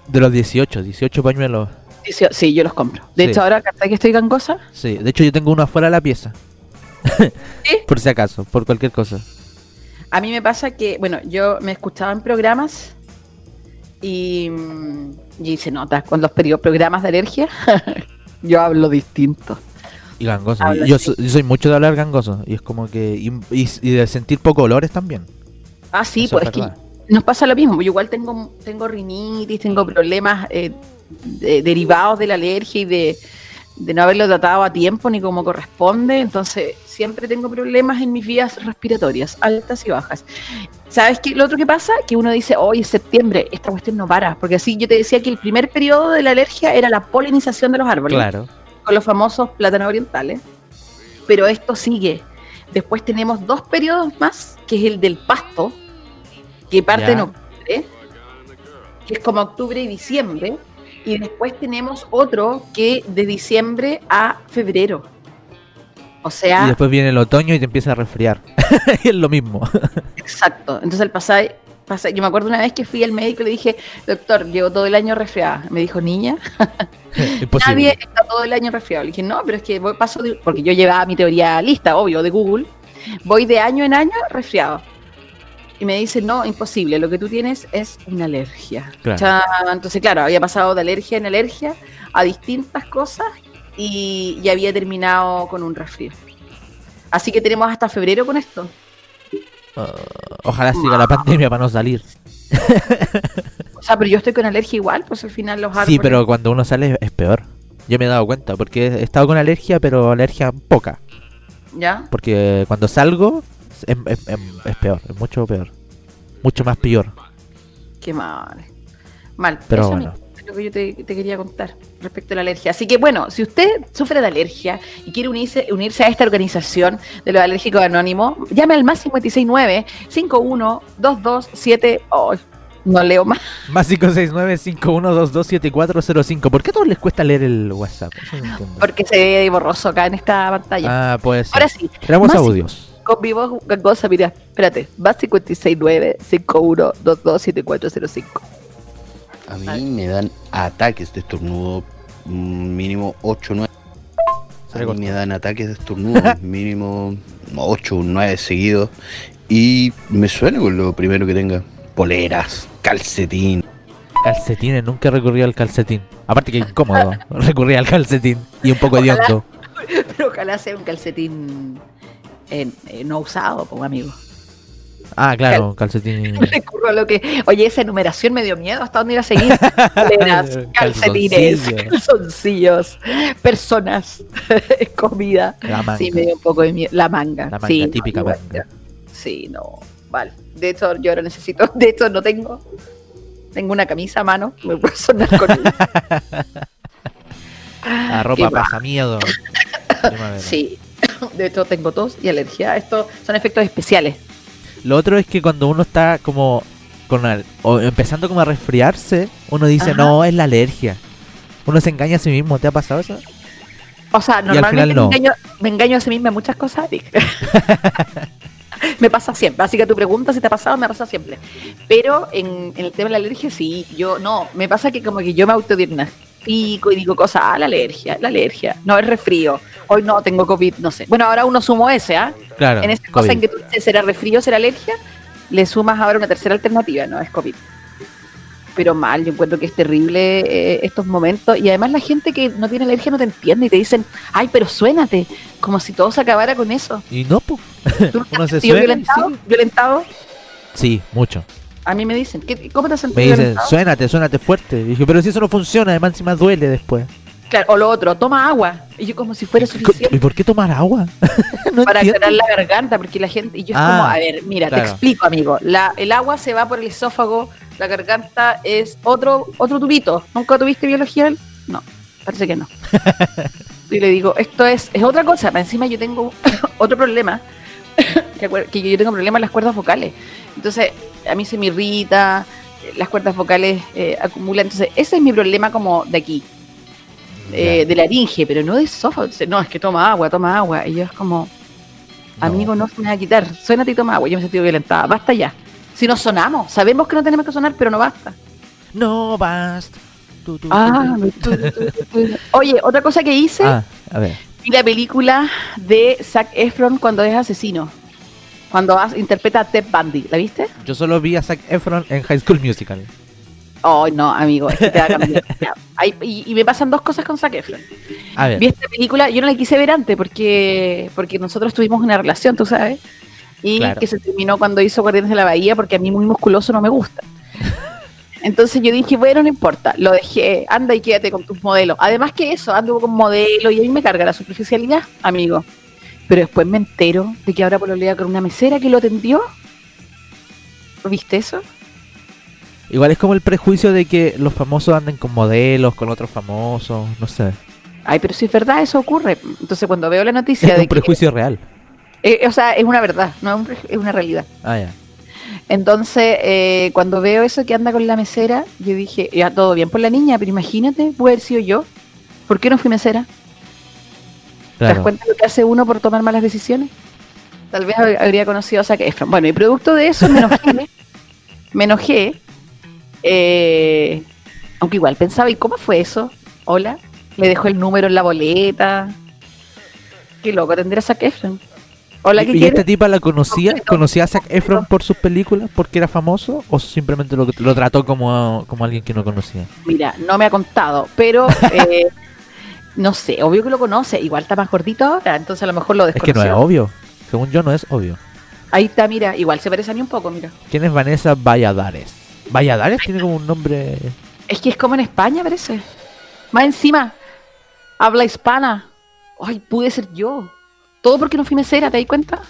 De los 18, 18 pañuelos. sí, sí, yo los compro. De Sí. hecho, ahora que estoy gangosa, Sí, de hecho yo tengo uno afuera de la pieza. ¿Sí? Por si acaso, por cualquier cosa. A mí me pasa que, bueno, yo me escuchaba en programas y, y se nota con los peri- programas de alergia. yo hablo distinto. Y gangoso. Yo, así. so- yo soy mucho de hablar gangoso. Y es como que. Y, y- y de sentir poco olores también. Ah, sí, Eso pues es es que nos pasa lo mismo. Yo igual tengo, tengo rinitis, tengo problemas eh, de- derivados de la alergia y de, de no haberlo tratado a tiempo ni como corresponde. Entonces, siempre tengo problemas en mis vías respiratorias, altas y bajas. ¿Sabes qué? Lo otro que pasa, que uno dice, hoy es septiembre, esta cuestión no para. Porque así yo te decía que el primer periodo de la alergia era la polinización de los árboles Claro. con los famosos plátanos orientales. Pero esto sigue. Después tenemos dos periodos más, que es el del pasto, que parte en octubre, que es como octubre y diciembre. Y después tenemos otro que de diciembre a febrero. O Y sea, después viene el otoño y te empieza a resfriar. y es lo mismo. exacto. Entonces el pasado, yo me acuerdo una vez que fui al médico y le dije, doctor, llevo todo el año resfriada. Me dijo, niña. Nadie está todo el año resfriado. Le dije, no, pero es que voy, paso de- porque yo llevaba mi teoría lista, obvio, de Google. Voy de año en año resfriado. Y me dice, no, imposible, lo que tú tienes es una alergia. Claro. Entonces, claro, había pasado de alergia en alergia a distintas cosas y, y había terminado con un resfrío. Así que tenemos hasta febrero con esto. Ah, ojalá siga la pandemia para no salir. O sea, pero yo estoy con alergia igual, pues al final los árboles... Sí, pero cuando uno sale es peor. Yo me he dado cuenta, porque he estado con alergia, pero alergia poca. ¿Ya? Porque cuando salgo es, es- es- es peor, es mucho peor. Mucho más peor. Qué mal. Mal. Pero Eso bueno. es lo que yo te, te quería contar respecto a la alergia. Así que bueno, si usted sufre de alergia y quiere unirse, unirse a esta organización de los alérgicos anónimos, llame al más 569 512278 Oh, no leo más. Más 569-5122-7405. ¿Por qué a todos les cuesta leer el WhatsApp? No. Porque se ve borroso acá en esta pantalla. Ah, puede ser. Ahora sí, Tenemos audios. Con mi voz gangosa, mira, espérate, más 569 51227405 A mí me dan ataques de estornudo mm, mínimo 8 o 9. Se A mí me dan ataques de estornudo mínimo 8 o 9 seguidos. Y me suena con lo primero que tenga. Poleras, calcetín. Calcetines, nunca recurrí al calcetín. Aparte que incómodo, recurrí al calcetín. Y un poco Ojalá. hediondo. Pero ojalá sea un calcetín eh, eh, no usado, pues amigo. Ah, claro, calcetín. Recurro a lo que. Oye, esa enumeración me dio miedo. ¿Hasta dónde iba a seguir? Calcetines, Calzoncillo. calzoncillos, personas, comida. La manga. Sí, me dio un poco de miedo. La manga. La manga, sí, típica manga. Sí, no. Vale. De hecho, yo ahora necesito. De hecho, no tengo. Tengo una camisa a mano. Me puedo sonar con ella. La ropa pasa miedo. Sí. De hecho, tengo tos y alergia. Estos son efectos especiales. Lo otro es que cuando uno está como con al- o empezando como a resfriarse, uno dice, Ajá. no, es la alergia. Uno se engaña a sí mismo, ¿te ha pasado eso? O sea, al normalmente no. me, engaño, me engaño a sí misma en muchas cosas. Vic. me pasa siempre. Así que tu pregunta si te ha pasado, me pasa siempre. Pero en, en el tema de la alergia, sí. Yo no. Me pasa que como que yo me autodiagnostico y digo cosas. Ah, la alergia, la alergia. No, es resfrío. Hoy no tengo COVID, no sé. Bueno, ahora uno sumo ese, ¿ah? Claro. en esa cosa en que tú dices, ¿será resfrío, será alergia? Le sumas ahora una tercera alternativa, no es COVID. Pero mal, yo encuentro que es terrible eh, estos momentos. Y además la gente que no tiene alergia no te entiende y te dicen, ay, pero suénate, como si todo se acabara con eso. Y no, pues. ¿Tú no te Uno se suena y violentado? sí. ¿Violentado? Sí, mucho. A mí me dicen, ¿qué- ¿cómo te sentido Me dicen, violentado? suénate, suénate fuerte. Y dije, pero si eso no funciona, además encima duele después. Claro, o lo otro, toma agua. Y yo como si fuera ¿Y suficiente por qué tomar agua? no para aclarar la garganta, porque la gente, y yo es Ah, como, a ver, mira, claro. te explico, amigo. La, el agua se va por el esófago, la garganta es otro, otro tubito. ¿Nunca tuviste biología? No, parece que no. y le digo, esto es, es otra cosa. Encima yo tengo otro problema, que yo tengo problemas en las cuerdas vocales. Entonces, a mí se me irrita, eh, las cuerdas vocales eh, acumulan. Entonces, ese es mi problema como de aquí, eh, de laringe, pero no de. Dice, No, es que toma agua, toma agua. Y yo es como, No. amigo, no se me va a quitar. Suénate y toma agua. Yo me he sentido violentada. Basta ya. Si no sonamos, sabemos que no tenemos que sonar, pero no basta. No basta. Tu, tu, tu, Ah. Oye, otra cosa que hice, Ah, a ver. vi la película de Zac Efron cuando es asesino. Cuando interpreta a Ted Bundy. ¿La viste? Yo solo vi a Zac Efron en High School Musical. Oh, no, amigo, es que te va a cambiar. Y, y me pasan dos cosas con Zac Efron. A ver. Vi esta película, yo no la quise ver antes porque, porque nosotros tuvimos una relación, tú sabes. Y Claro. que se terminó cuando hizo Guardianes de la Bahía porque a mí muy musculoso no me gusta. Entonces yo dije, bueno, no importa, lo dejé, anda y quédate con tus modelos. Además que eso, ando con modelos y a mí me carga la superficialidad, amigo. Pero después me entero de que ahora pololea con una mesera que lo atendió. ¿Viste eso? Igual es como el prejuicio de que los famosos anden con modelos, con otros famosos, no sé. Ay, pero si es verdad, eso ocurre. Entonces cuando veo la Es noticia un de que... prejuicio real. eh, o sea, es una verdad, no es, un es una realidad. Ah, ya. Entonces, eh, cuando veo eso que anda con la mesera, yo dije, ya todo bien por la niña, pero imagínate, puede haber sido yo. ¿Por qué no fui mesera? ¿Te das cuenta de lo que hace uno por tomar malas decisiones? Tal vez hab- habría conocido a Zac Efron. Bueno, y producto de eso me enojé. me enojé. eh, aunque igual pensaba, ¿y cómo fue eso? Hola, le dejó el número en la boleta. Qué loco tendría Zac Efron. Hola, ¿qué ¿Y, y quieres? esta tipa la conocía? ¿Conocía a Zac Efron por sus películas? ¿Porque era famoso? ¿O simplemente lo, lo trató como, como alguien que no conocía? Mira, no me ha contado, pero eh, no sé, obvio que lo conoce. Igual está más gordito ahora, entonces a lo mejor lo Es que no es obvio. Según yo, no es obvio. Ahí está, mira, igual se parece a mí un poco, mira. ¿Quién es Vanessa Valladares? Valladares tiene como un nombre. Es que es como en España, parece. Más encima, habla hispana. Ay, pude ser yo. Todo porque no fui mesera, ¿te das cuenta?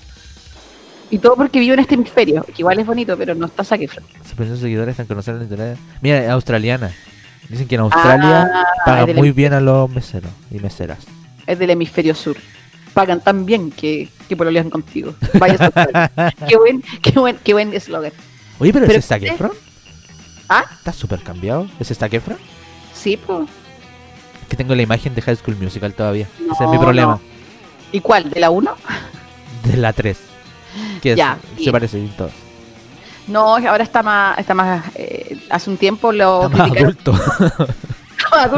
Y todo porque vivo en este hemisferio, que igual es bonito, pero no está Zac Efron. Sus primeros seguidores están conociendo en internet. Mira, australiana. Dicen que en Australia Ah, pagan muy bien a los meseros y meseras. Es del hemisferio sur. Pagan tan bien que, que pololean contigo. Vaya qué buen, qué buen, qué buen eslogan. Oye, pero, Pero- ¿ese Zac Efron? ¿Ah? ¿Está súper cambiado? ¿Ese Zac Efron? Sí, pues. Es que tengo la imagen de High School Musical todavía. Ese es mi problema. no. ¿Y cuál? ¿De la 1? De la 3. Que es- Ya, se parece en todo. No, ahora está más, está más, eh, hace un tiempo lo Está más adulto.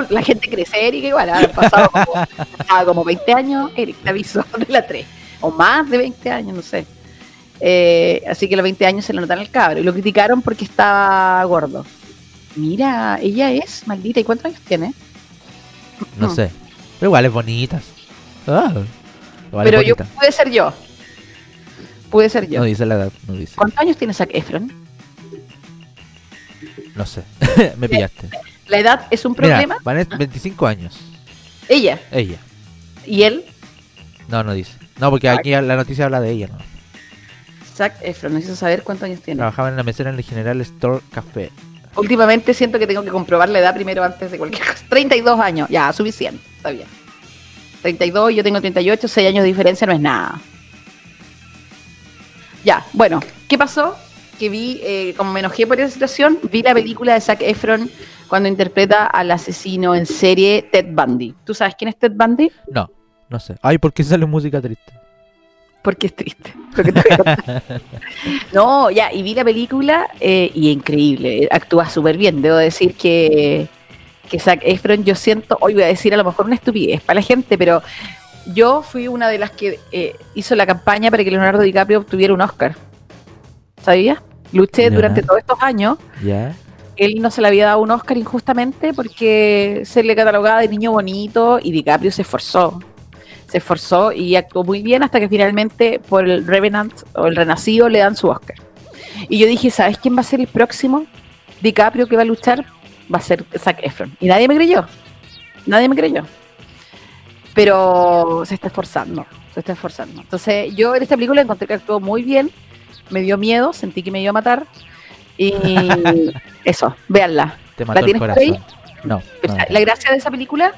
la gente crece, Eric, igual, ha pasado como, pasado como 20 años, Eric, te aviso, de la 3, o más de 20 años, no sé. Eh, así que los 20 años se le notan al cabro, y lo criticaron porque estaba gordo. Mira, ella es maldita, ¿y cuántos años tiene? No Mm. sé. Pero igual es bonitas. Ah, igual Pero es yo, bonita. pude ser yo. Pude ser yo. No dice la edad, no dice. ¿Cuántos años tiene Zac Efron? No sé. Me pillaste. ¿La edad es un Mira, problema? Vanessa, 25 años. Ella. Ella. ¿Y él? No, no dice. No, porque aquí la noticia habla de ella, ¿no? Zac Efron, necesito saber cuántos años tiene. Trabajaba en la mesera en el General Store Café. Últimamente siento que tengo que comprobar la edad primero antes de cualquier cosa. 32 años, ya, suficiente, está bien. 32, yo tengo 38, 6 años de diferencia no es nada. Ya, bueno, ¿qué pasó? Que vi, eh, como me enojé por esa situación, vi la película de Zac Efron cuando interpreta al asesino en serie Ted Bundy. ¿Tú sabes quién es Ted Bundy? No, no sé. Ay, ¿por qué sale música triste? Porque es triste. lo que te no, ya, y vi la película eh, y increíble. Actúa súper bien. Debo decir que, que Zac Efron, yo siento, hoy voy a decir a lo mejor una estupidez para la gente, pero yo fui una de las que eh, hizo la campaña para que Leonardo DiCaprio obtuviera un Oscar. ¿Sabías? Luché durante todos estos años. ¿Ya? Él no se le había dado un Oscar injustamente porque se le catalogaba de niño bonito y DiCaprio se esforzó. Se esforzó y actuó muy bien hasta que finalmente por el Revenant o el Renacido le dan su Oscar. Y yo dije, ¿sabes quién va a ser el próximo DiCaprio que va a luchar? Va a ser Zac Efron. Y nadie me creyó. Nadie me creyó. Pero se está esforzando. Se está esforzando. Entonces, yo en esta película encontré que actuó muy bien. Me dio miedo, sentí que me iba a matar. Y eso, véanla. Te mató el tienes por corazón. No. no. La, la gracia de esa película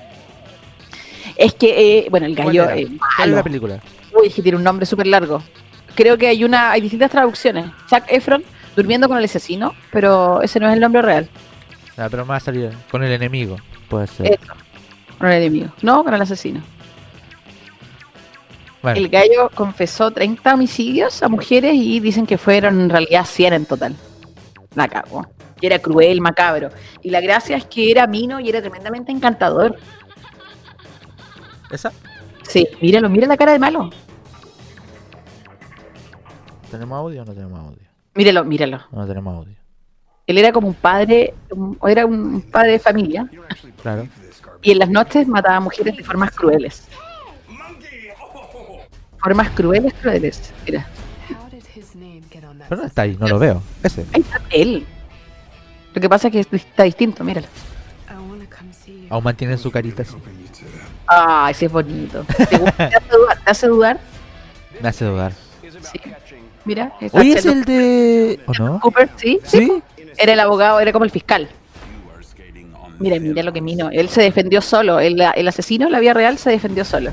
es que, eh, bueno, el ¿Cuál gallo era? es ¿Cuál es malo. la película? Uy, es que tiene un nombre súper largo. creo que hay una, hay distintas traducciones. Zac Efron durmiendo con el asesino, pero ese no es el nombre real. Ah, pero más salir con el enemigo. Puede ser. Eso. Con el enemigo. No, con el asesino. Bueno, El gallo confesó 30 homicidios a mujeres y dicen que fueron en realidad 100 en total. La cagó. Y era cruel, macabro. Y la gracia es que era mino y era tremendamente encantador. ¿esa? Sí, míralo, mira la cara de malo. ¿Tenemos audio o no tenemos audio? Míralo, míralo. No tenemos audio. Él era como un padre, o era un padre de familia. Claro. Y en las noches mataba a mujeres de formas crueles. Formas crueles, crueles. Mira, Pero no está ahí, no lo veo. Ese. ahí está él. Lo que pasa es que está distinto, míralo. Aún mantiene su carita así. Ay, sí es bonito. ¿Te, gusta? ¿Te hace dudar? ¿Te hace dudar? Me hace dudar. Sí. Mira, Oye, es el de. ¿O no? Cooper, ¿sí? ¿Sí? Era el abogado, era como el fiscal. Mira, mira lo que mino. Él se defendió solo. El, el asesino en la vida real se defendió solo.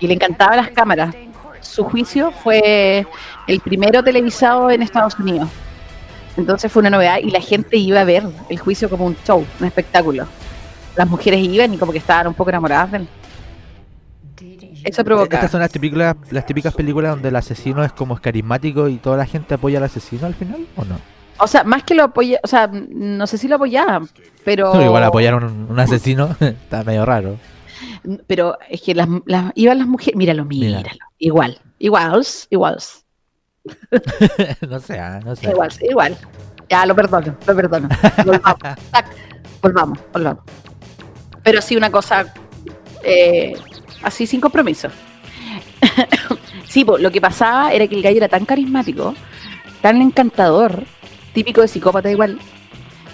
Y le encantaban las cámaras. Su juicio fue el primero televisado en Estados Unidos. Entonces fue una novedad y la gente iba a ver el juicio como un show, un espectáculo. Las mujeres iban y como que estaban un poco enamoradas de él. Eso provoca. Estas son las típicas, las típicas películas donde el asesino es como es carismático y toda la gente apoya al asesino al final, ¿o no? O sea, más que lo apoya, o sea, no sé si lo apoyaban, pero No, igual apoyar a un, un asesino está medio raro. pero es que las, las- iban las mujeres, míralo, Mira. míralo, igual, iguals, iguals, no sé, no sé. igual, igual. Ya lo perdono, lo perdono. Volvamos, tac, volvamos, volvamos. Pero sí una cosa eh, así sin compromiso. sí, po, lo que pasaba era que el gallo era tan carismático, tan encantador, típico de psicópata igual,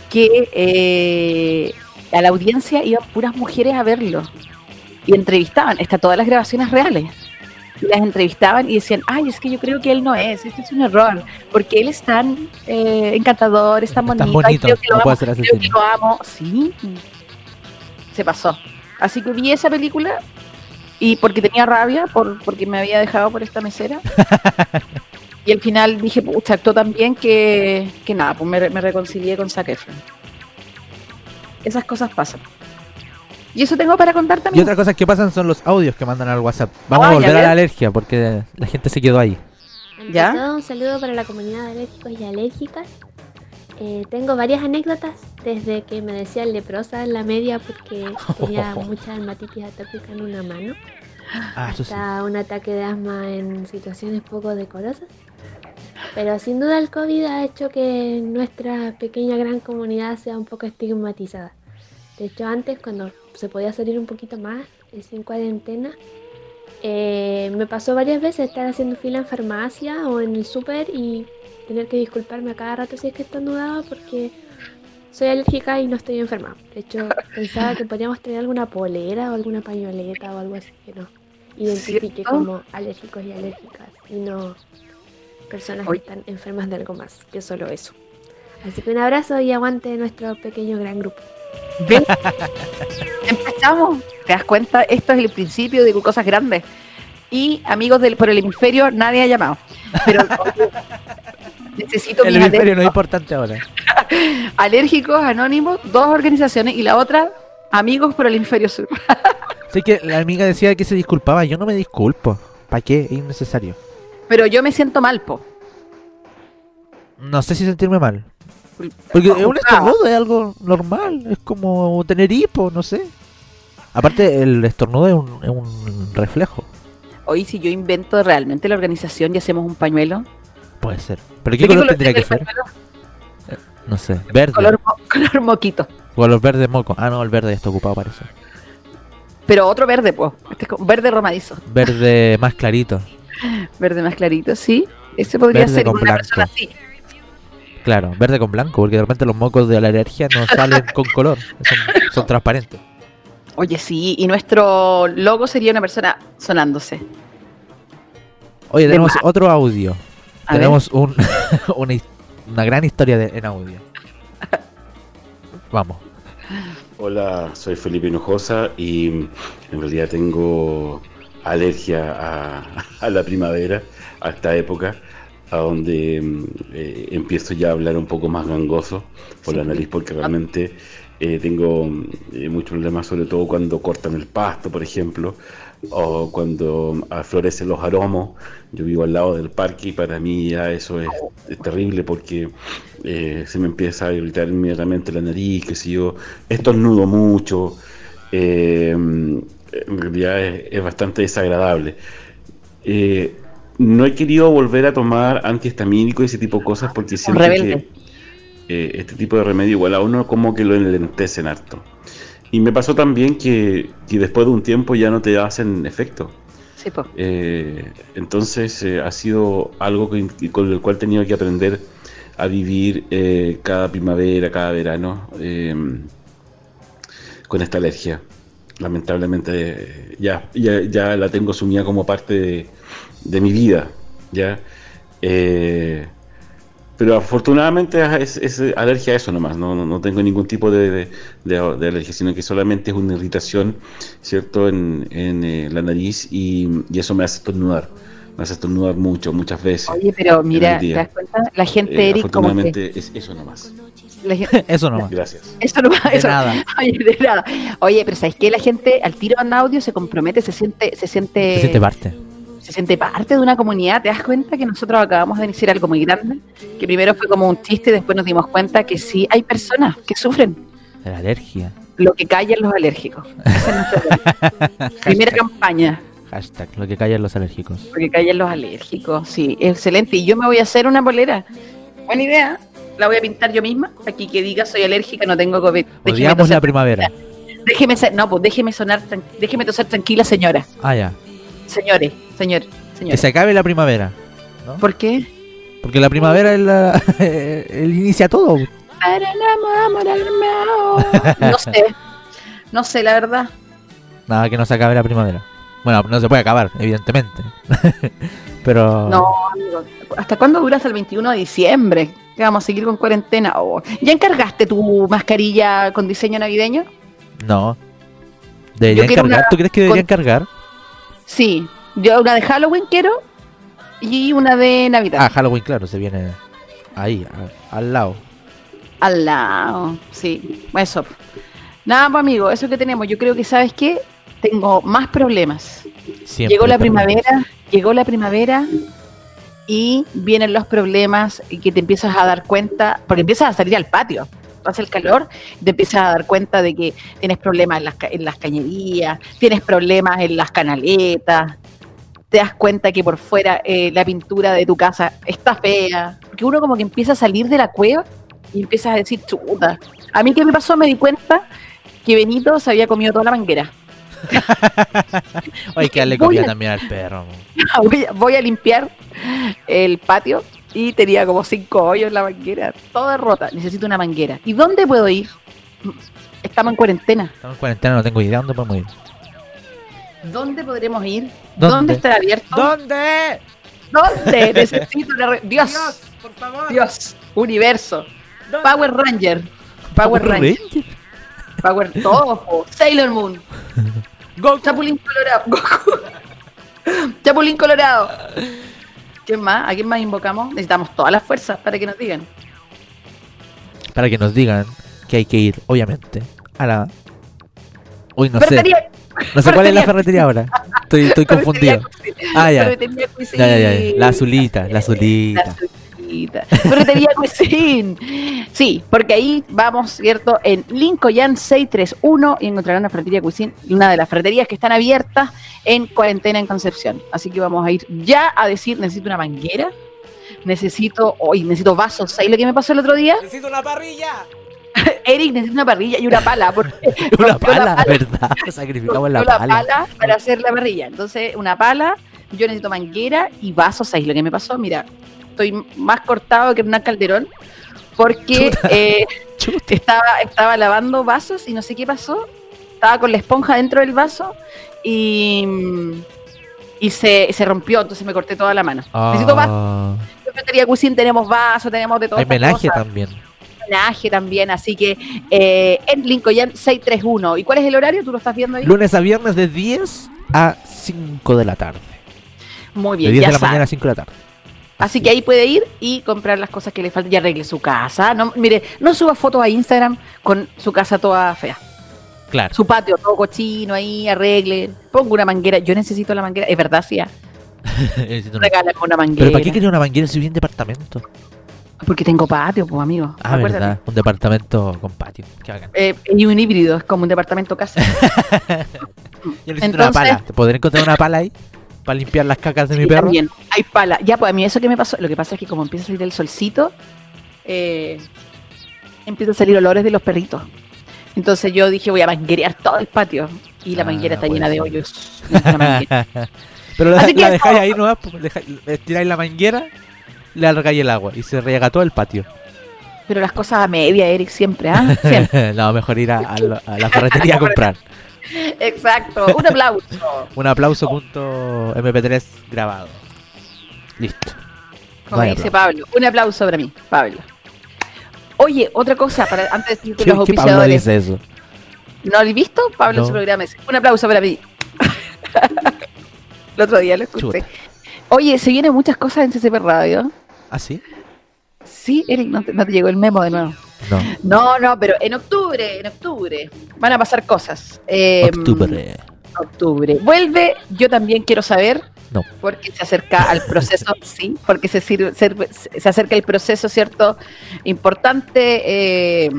que eh, a la audiencia iban puras mujeres a verlo y entrevistaban, está todas las grabaciones reales. Y las entrevistaban y decían, ay, es que yo creo que él no es, este es un error, porque él es tan eh, encantador, es tan bonito, creo que lo no amo, puede ser creo que asesino. lo amo, sí, se pasó. Así que vi esa película y porque tenía rabia, por, porque me había dejado por esta mesera. y al final dije, pucha, actuó tan bien que, que nada, pues me, me reconcilié con Zac Efron. Esas cosas pasan. Y eso tengo para contar Y también. otra cosa que pasan son los audios que mandan al WhatsApp. Vamos Ah, a volver a ves. la alergia porque la gente se quedó ahí. ¿Ya? todo, un saludo para la comunidad de alérgicos y alérgicas. Eh, tengo varias anécdotas desde que me decían leprosa en la media porque tenía mucha dermatitis atópica en una mano, Ah, eso sí. hasta un ataque de asma en situaciones poco decorosas. Pero sin duda el COVID ha hecho que nuestra pequeña gran comunidad sea un poco estigmatizada. De hecho, antes cuando se podía salir un poquito más, sin cuarentena, eh, me pasó varias veces estar haciendo fila en farmacia o en el súper y tener que disculparme a cada rato si es que estornudaba porque soy alérgica y no estoy enferma. De hecho, pensaba que podríamos tener alguna polera o alguna pañoleta o algo así que nos identifique ¿Cierto? como alérgicos y alérgicas y no personas Oye. que están enfermas de algo más que solo eso. Así que un abrazo y aguante nuestro pequeño gran grupo. ¿Ven? Empezamos. ¿Te das cuenta? Esto es el principio de cosas grandes. Y amigos del por el hemisferio, nadie ha llamado. Pero necesito El mis hemisferio no es importante ahora. alérgicos anónimos, dos organizaciones, y la otra, amigos por el hemisferio sur. Sé que la amiga decía que se disculpaba. Yo no me disculpo. ¿Para qué? Es innecesario. Pero yo me siento mal, po. No sé si sentirme mal. Porque un estornudo, es algo normal. Es como tener hipo, no sé. Aparte, el estornudo es un, es un reflejo. Hoy si yo invento realmente la organización y hacemos un pañuelo. Puede ser. ¿Pero ¿De qué color color tendría que ser? pañuelo? No sé. Verde. Color, mo- color moquito. Color verde moco. Ah, no, el verde ya está ocupado, parece. Pero otro verde, pues. Este es verde romadizo. Verde más clarito. Verde más clarito, sí. Ese podría Verde ser con una blanco. persona así. Claro, verde con blanco, porque de repente los mocos de la alergia no salen con color. Son, son transparentes. Oye, sí, y nuestro logo sería una persona sonándose. Oye, tenemos otro audio. A tenemos un, una gran historia de- en audio. Vamos. Hola, soy Felipe Hinojosa y en realidad tengo alergia a, a la primavera, a esta época, a donde mm, eh, empiezo ya a hablar un poco más gangoso por la nariz, porque realmente eh, tengo mm, eh, muchos problemas, sobre todo cuando cortan el pasto, por ejemplo, o cuando aflorecen los aromos. Yo vivo al lado del parque y para mí ya eso es, es terrible porque eh, se me empieza a irritar inmediatamente la nariz, que si yo estornudo mucho. En realidad es, es bastante desagradable. Eh, no he querido volver a tomar antihistamínico y ese tipo de cosas porque siento rebelde. que eh, este tipo de remedio igual a uno como que lo enlentecen harto. Y me pasó también que, que después de un tiempo ya no te hacen efecto. Sí. Eh, entonces ha sido algo que- con el cual he tenido que aprender a vivir cada primavera, cada verano con esta alergia. Lamentablemente ya, ya, ya la tengo sumida como parte de, de mi vida. ¿ya? Eh, pero afortunadamente es, es alergia a eso nomás, no, no, no tengo ningún tipo de, de- de- de alergia, sino que solamente es una irritación, ¿cierto?, en, en, eh, la nariz y, y eso me hace estornudar, me hace estornudar mucho, muchas veces. Oye, pero mira, ¿te das cuenta? La gente, Eh, Eric, como que... afortunadamente es eso nomás. La gente- Eso nomás. Gracias. Eso no va, De eso- nada. Oye, de nada. Oye, pero ¿sabes qué? La gente al tiro en audio se compromete, se siente, se siente, Se siente parte. se siente parte de una comunidad. ¿Te das cuenta que nosotros acabamos de iniciar algo muy grande? Que primero fue como un chiste y después nos dimos cuenta que sí hay personas que sufren De la alergia. lo que callan los alérgicos. Es primera campaña, Hashtag, lo que callan los alérgicos. lo que callan los alérgicos. Sí, excelente. Y yo me voy a hacer una polera. Buena idea. La voy a pintar yo misma. Aquí que diga soy alérgica, no tengo COVID. Odiamos la primavera. Déjeme ser, no, pues déjeme sonar, déjeme toser tranquila, señora. Ah, ya. Señores, señor, Que señor. se acabe la primavera. ¿no? ¿Por qué? Porque la primavera es la, el inicia todo. No sé, no sé, la verdad. Nada que no se acabe la primavera. Bueno, no se puede acabar, evidentemente. Pero. No, amigo. ¿Hasta cuándo dura hasta el 21 de diciembre? Que vamos a seguir con cuarentena. Oh, ¿Ya encargaste tu mascarilla con diseño navideño? No. ¿Deberían quiero cargar? una ¿Tú crees que deberían cargar? Sí, yo una de Halloween quiero y una de Navidad. Ah, Halloween, claro, se viene ahí, a- al lado. Al lado, sí, eso. Nada, pues amigo, eso que tenemos. Yo creo que, ¿sabes qué? Tengo más problemas. Siempre llegó la problemas. primavera, llegó la primavera y vienen los problemas y que te empiezas a dar cuenta, porque empiezas a salir al patio, pasa el calor, te empiezas a dar cuenta de que tienes problemas en las, en las cañerías, tienes problemas en las canaletas, te das cuenta que por fuera eh, la pintura de tu casa está fea, porque uno como que empieza a salir de la cueva y empiezas a decir, chuta, a mí qué me pasó, me di cuenta que Benito se había comido toda la manguera. Que comida a- también al perro. voy, a, voy a limpiar el patio y tenía como cinco hoyos en la manguera, toda rota. Necesito una manguera. ¿Y dónde puedo ir? Estamos en cuarentena. Estamos en cuarentena, no tengo idea dónde podemos ir. ¿Dónde podremos ir? ¿Dónde? ¿Dónde, estará abierto? ¿Dónde? ¿Dónde? Necesito una... re- Dios, por favor. Dios, universo. Power Ranger. Power Ranger. Power todo. Sailor Moon. Chapulín Colorado. Goku. Chapulín Colorado. ¿Quién más? ¿A quién más invocamos? Necesitamos todas las fuerzas para que nos digan. Para que nos digan que hay que ir, obviamente, a la... Uy, no sé. Ferretería- No sé cuál es la ferretería. ahora. Estoy, estoy confundido. Ah, ya. Ya, ya, ya. La azulita, la La azulita. Ferretería Cuisine. Sí, porque ahí vamos, ¿cierto? En Lincoln 631 y encontrarán la Ferretería Cuisine, una de las ferreterías que están abiertas en cuarentena en Concepción. Así que vamos a ir ya a decir, necesito una manguera, necesito, hoy necesito vasos. ¿Sabes lo que me pasó el otro día? Necesito una parrilla. Eric necesita una parrilla y una pala. Porque Una pala, ¿verdad? Sacrificamos la rompió pala. para hacer la parrilla. Entonces, una pala, yo necesito manguera y vasos. ¿Sabes lo que me pasó? Mira, estoy más cortado que una calderón porque Chuta. eh, Chuta. estaba, estaba lavando vasos y no sé qué pasó. Estaba con la esponja dentro del vaso y, y se, se rompió, entonces me corté toda la mano. Necesito vasos. Ah, En Cuisine tenemos vasos, tenemos de todo. Hay menaje también. Homenaje también, así que eh, en Lincoln 631. ¿Y cuál es el horario? ¿Tú lo estás viendo ahí? Lunes a viernes de 10 a 5 de la tarde. Muy De bien, 10 ya de la sabe. mañana a 5 de la tarde. Así que ahí puede ir y comprar las cosas que le faltan y arregle su casa. No, mire, no suba fotos a Instagram con su casa toda fea. Claro. Su patio todo cochino ahí, arregle. Pongo una manguera. Yo necesito la manguera. Es verdad, sí. Necesito una- una manguera. Pero ¿para qué quería una manguera si vive en departamento? Porque tengo patio, pues, amigo. Ah, Acuérdate. verdad. Un departamento con patio. Qué bacán. Eh, y un híbrido, es como un departamento casa. Yo necesito una Entonces- pala. ¿Te podré encontrar una pala ahí? Para limpiar las cacas de mi Sí, perro. También, hay pala. Ya, pues a mí eso que me pasó, lo que pasa es que como empieza a salir el solcito, eh, empiezan a salir olores de los perritos. Entonces yo dije, voy a manguerear todo el patio. Y la Ah, manguera está llena de ser. hoyos. Una manguera. Pero la, la dejáis no. ahí nomás, pues, dejáis- estiráis la manguera, le alargáis el agua y se riega todo el patio. Pero las cosas a media, Eric, siempre, ¿ah? Siempre. no, mejor ir a, a a la ferretería a comprar. Exacto. Un aplauso. Un aplauso punto MP3 grabado. Listo. Como Vaya dice aplauso. Pablo. Un aplauso para mí, Pablo. Oye, otra cosa, para, antes de decirte ¿Qué, los qué Pablo auspiciadores. dice eso? ¿No lo has visto? Pablo en su programa dice, un aplauso para mí. el otro día lo escuché. Chuta. Oye, se vienen muchas cosas en CCP Radio. ¿Ah, sí? Sí, Eric, no te, no te llegó el memo de nuevo. No. No, no, pero en octubre, en octubre van a pasar cosas. Eh, Octubre. Octubre. Vuelve, yo también quiero saber. No. Porque se acerca al proceso, sí, porque se, sirve- se, se acerca el proceso, ¿cierto? Importante, eh,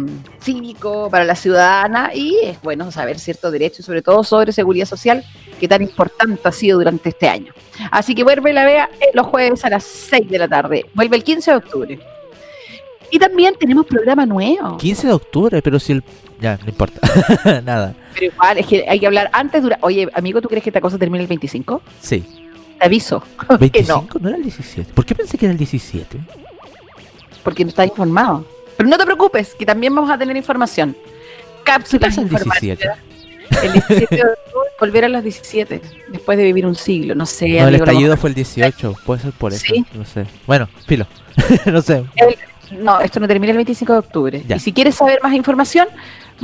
cívico para la ciudadana y es bueno saber ciertos derechos, sobre todo sobre seguridad social, que tan importante ha sido durante este año. Así que vuelve la vea eh, los jueves a las 6 de la tarde. Vuelve el 15 de octubre. Y también tenemos programa nuevo. 15 de octubre, pero si el. Ya, no importa. Nada. Pero igual, es que hay que hablar antes. Dura... Oye, amigo, ¿tú crees que esta cosa termina el 25? Sí. Te aviso. que no, ¿25? no. era el 17. ¿Por qué pensé que era el 17? porque no estás informado. Pero no te preocupes, que también vamos a tener información. Cápsulas el informativas. El 17 de octubre, volver a los 17, después de vivir un siglo. No sé, No, el amigo, lo estallido fue el 18. Puede ser por eso. Sí. No sé. Bueno, filo. no sé. No, esto no termina el 25 de octubre. Ya. Y si quieres saber más información,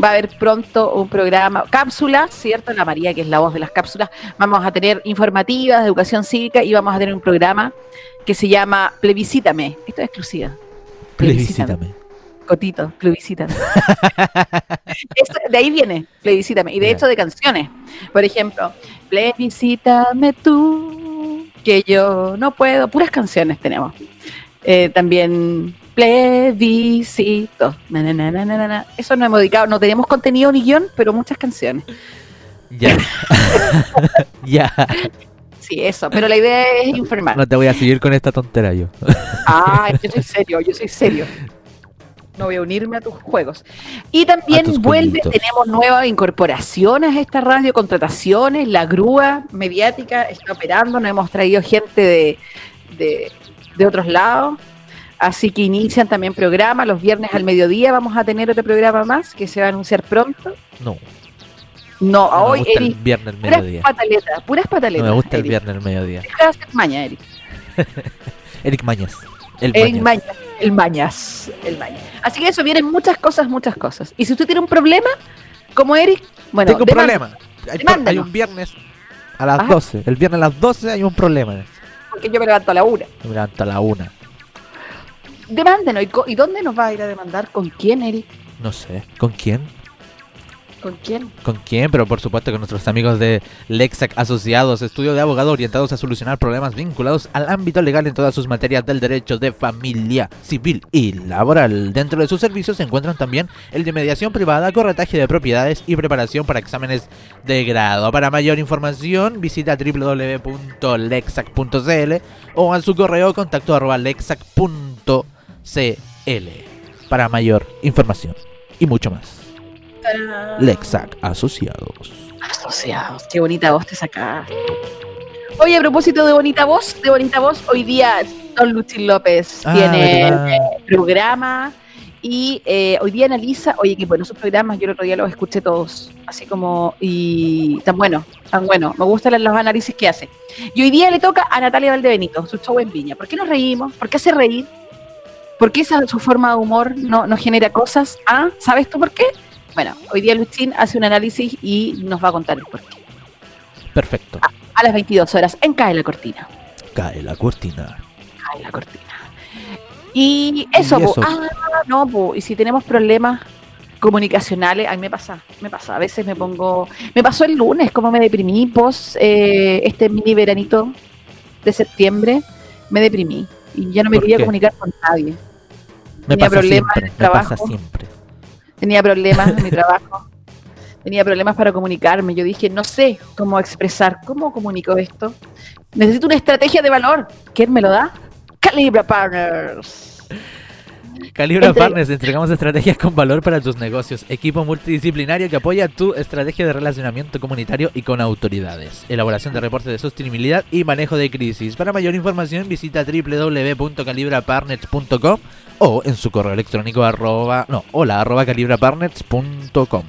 va a haber pronto un programa, cápsulas, ¿cierto? La María, que es la voz de las cápsulas. Vamos a tener informativas de educación cívica y vamos a tener un programa que se llama Plebiscítame. Esto es exclusiva. Plebiscítame. Cotito, plebiscítame. Eso- de ahí viene, plebiscítame. Y de Ya. hecho de canciones. Por ejemplo, plebiscítame tú, que yo no puedo. Puras canciones tenemos. Eh, también plebiscito. Na. Eso no hemos dedicado, no tenemos contenido ni guion, pero muchas canciones. Ya. ya. Sí, eso. Pero la idea es informar. No te voy a seguir con esta tontera yo. Ah, yo soy serio, yo soy serio. No voy a unirme a tus juegos. Y también vuelve, tenemos nuevas incorporaciones a esta radio, contrataciones, la grúa mediática está operando, nos hemos traído gente de, de, de otros lados. Así que inician también programas, los viernes al mediodía vamos a tener otro programa más que se va a anunciar pronto. No. No, No me hoy, el Eric, viernes al puras mediodía. pataletas, puras No pataletas. me gusta el viernes al mediodía. Deja de hacer maña, Eric. Eric Mañas. El El Mañas. Mañas. El Mañas. El Mañas. Así que eso, vienen muchas cosas, muchas cosas. Y si usted tiene un problema, como Eric, bueno, Tengo un problema. Hay, un viernes a las Ajá. 12. El viernes a las 12 hay un problema. Porque yo me levanto a la una. Me levanto a la 1. Demándenos. ¿Y, ¿Y dónde nos va a ir a demandar? ¿Con quién, Eric? No sé. ¿Con quién? ¿Con quién? ¿Con quién? Pero por supuesto con nuestros amigos de Lexac Asociados, estudio de abogados orientados a solucionar problemas vinculados al ámbito legal en todas sus materias del derecho de familia, civil y laboral. Dentro de sus servicios se encuentran también el de mediación privada, corretaje de propiedades y preparación para exámenes de grado. Para mayor información visita www.lexac.cl o a su correo contacto arroba lexac.cl para mayor información y mucho más. Lexac Asociados. Asociados. Qué bonita voz te sacaste. Oye, a propósito de bonita voz, de bonita voz, hoy día Don Luchín López Ah, tiene eh, programa y eh, hoy día analiza, oye, que bueno, sus programas, yo el otro día los escuché todos, así como, y tan bueno, tan bueno, me gustan los análisis que hace. Y hoy día le toca a Natalia Valdebenito, su show en Viña. ¿Por qué nos reímos? ¿Por qué hace reír? ¿Por qué esa, su forma de humor no, no genera cosas? ¿Ah? ¿Sabes tú por qué? Bueno, hoy día Luchín hace un análisis y nos va a contar el por qué. Perfecto. a las 22 horas en Cae la Cortina. Cae la cortina. Cae la Cortina. Y eso, Y po. ah, no, po. y si tenemos problemas comunicacionales, a mí me pasa, me pasa, a veces me pongo, me pasó el lunes, como me deprimí, pos eh, este mini veranito de septiembre, me deprimí y ya no me ¿Por quería qué? comunicar con nadie. Me Tenía pasa problemas siempre. en Me el pasa trabajo. siempre. tenía problemas en mi trabajo, tenía problemas para comunicarme. Yo dije, no sé cómo expresar, cómo comunico esto. Necesito una estrategia de valor. ¿Quién me lo da? Calibra Partners. Calibra Entre- Partners, entregamos estrategias con valor para tus negocios. Equipo multidisciplinario que apoya tu estrategia de relacionamiento comunitario y con autoridades. Elaboración de reportes de sostenibilidad y manejo de crisis. Para mayor información visita www.calibrapartners.com o en su correo electrónico arroba, no, hola arroba calibrapartners.com.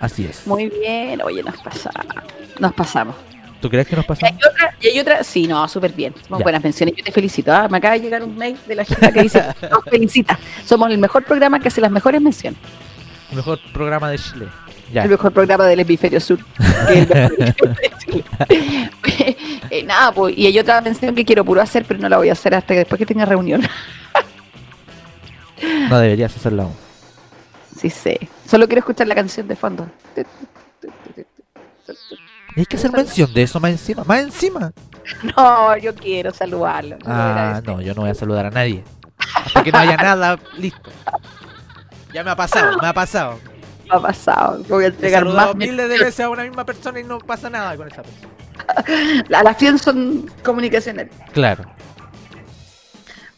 Así es. Muy bien, oye, nos pasamos. Nos pasamos. ¿Tú crees que nos Y pasa? hay otra, y hay otra, sí, no, súper bien. Somos Ya. buenas menciones. Yo te felicito. ah, Me acaba de llegar un mail de la gente que dice, nos felicita. Somos el mejor programa que hace las mejores menciones. El mejor programa de Chile. Ya. El mejor programa del hemisferio sur. el de Chile. Eh, nada, pues, y hay otra mención que quiero puro hacer, pero no la voy a hacer hasta que después que tenga reunión. No deberías hacerlo aún. Sí sé. Solo quiero escuchar la canción de fondo. Hay que hacer mención de eso más encima. Más encima. No, yo quiero saludarlo. quiero Ah, no, yo no voy a saludar a nadie. Hasta que no haya nada, listo. Ya me ha pasado, me ha pasado. ha pasado. Voy a entregar más. miles de veces a una misma persona y no pasa nada con esa persona. La- Las 100 son comunicacionales. Claro.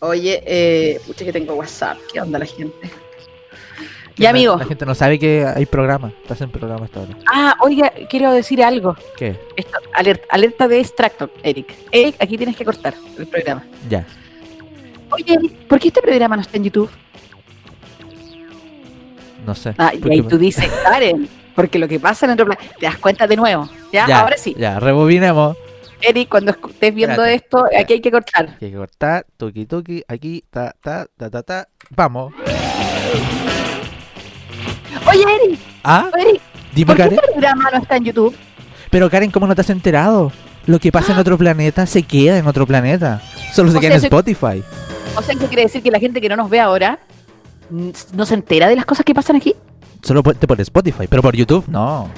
Oye, eh, pucha que tengo WhatsApp. ¿Qué onda la gente? Ya, amigo. La gente no sabe que hay programa. Estás en programa hasta ahora. Ah, oiga, quiero decir algo. ¿Qué? Esto, alerta, alerta de extracto, Eric. Eric, aquí tienes que cortar el programa. Ya. Oye, Eric, ¿por qué este programa no está en YouTube? No sé. Ah, y ¿Por ahí tú dices, Karen, porque lo que pasa en otro plan, te das cuenta de nuevo. ¿Ya? Ya, Ahora sí. Ya, rebobinemos. Eric, cuando estés viendo Espérate, esto, aquí hay que cortar. Hay que cortar. Tuki tuki. Aquí. Ta ta ta ta ta. Vamos. Oye, Eric, Ah, Eric, dime ¿por qué Karen. este programa no está en YouTube? Pero Karen, ¿cómo no te has enterado? Lo que pasa en otro planeta se queda en otro planeta. Solo se O queda en sea, Spotify. O sea, ¿qué quiere decir que la gente que no nos ve ahora no se entera de las cosas que pasan aquí? Solo por, por Spotify, pero por YouTube no.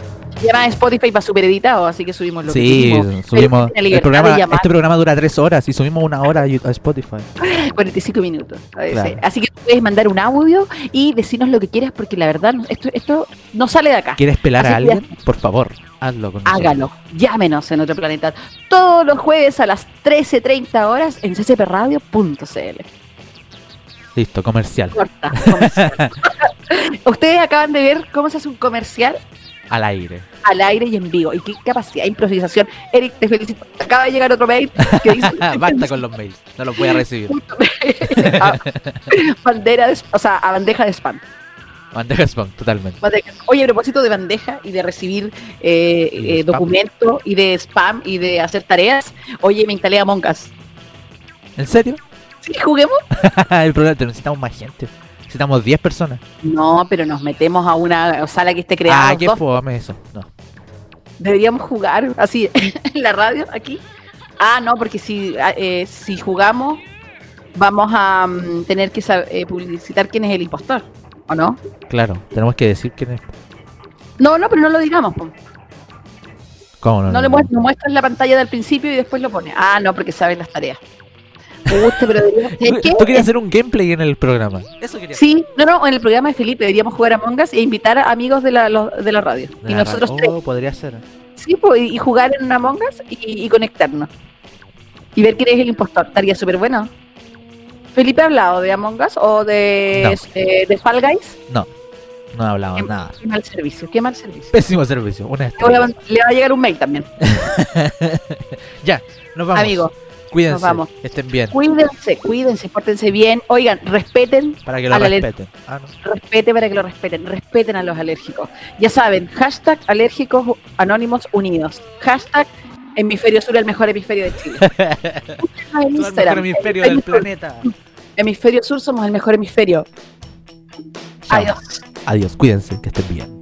Y además Spotify va súper editado, así que subimos lo que Sí, queremos. subimos. El programa, llamar este programa dura tres horas y subimos una hora a Spotify. 45 minutos. Claro. Así que puedes mandar un audio y decirnos lo que quieras, porque la verdad, esto, esto no sale de acá. ¿Quieres pelar a Así que alguien? Por favor, hazlo con nosotros. Hágalo, llámenos en otro planeta. Todos los jueves a las 13.30 horas en ccpradio.cl. Listo, comercial. Corta. comercial. Ustedes acaban de ver cómo se hace un comercial Al aire. Al aire y en vivo. Y qué capacidad de improvisación. Eric, te felicito. Acaba de llegar otro mail que dice Basta con los mails. No los voy a recibir. a, bandera de, o sea, a bandeja de spam. Bandeja spam, totalmente. Bandeja. Oye, a propósito de bandeja y de recibir eh, Y de eh, documentos y de spam y de hacer tareas, oye, me instalé Among Us. ¿En serio? ¿Sí, juguemos? El problema es que necesitamos más gente. Necesitamos 10 personas. No, pero nos metemos a una sala que esté creada. Ah, qué dos. fome eso. No. Deberíamos jugar así en la radio, aquí. Ah, no, porque si, ah, eh, si jugamos, vamos a mm, tener que eh, publicitar quién es el impostor, ¿o no? Claro, tenemos que decir quién es. No, no, pero no lo digamos. ¿Cómo no? No le muest- no muestras la pantalla del principio y después lo pones. Ah, no, porque sabes las tareas. Puta, pero deberíamos- ¿sabes Tú, tú querías hacer un gameplay en el programa. Eso quería Sí, no, no, en el programa de Felipe deberíamos jugar a Mongas e invitar a amigos de la, los- de la radio. Y Ah, nosotros oh, tres, podría ser. sí, pues, y jugar en una Mongas y, y conectarnos. Y ver quién es el impostor. Estaría súper bueno. ¿Felipe ha hablado de Among Us o de, No. eh, de Fall Guys? No, no hablamos Qué, nada. qué mal servicio, qué mal servicio. Pésimo servicio. Una Le, voy a estrella. man- le va a llegar un mail también. Ya, nos vamos. Amigo, Cuídense. nos vamos. Estén bien. cuídense, cuídense, pórtense bien. Oigan, respeten Para que lo respeten. Ah, no. respete para que lo respeten, respeten a los alérgicos. Ya saben, hashtag alérgicos anónimos unidos, hashtag hemisferio sur, el mejor hemisferio de Chile. El mejor hemisferio del planeta. hemisferio sur somos el mejor hemisferio. Adiós. Adiós, cuídense, que estén bien.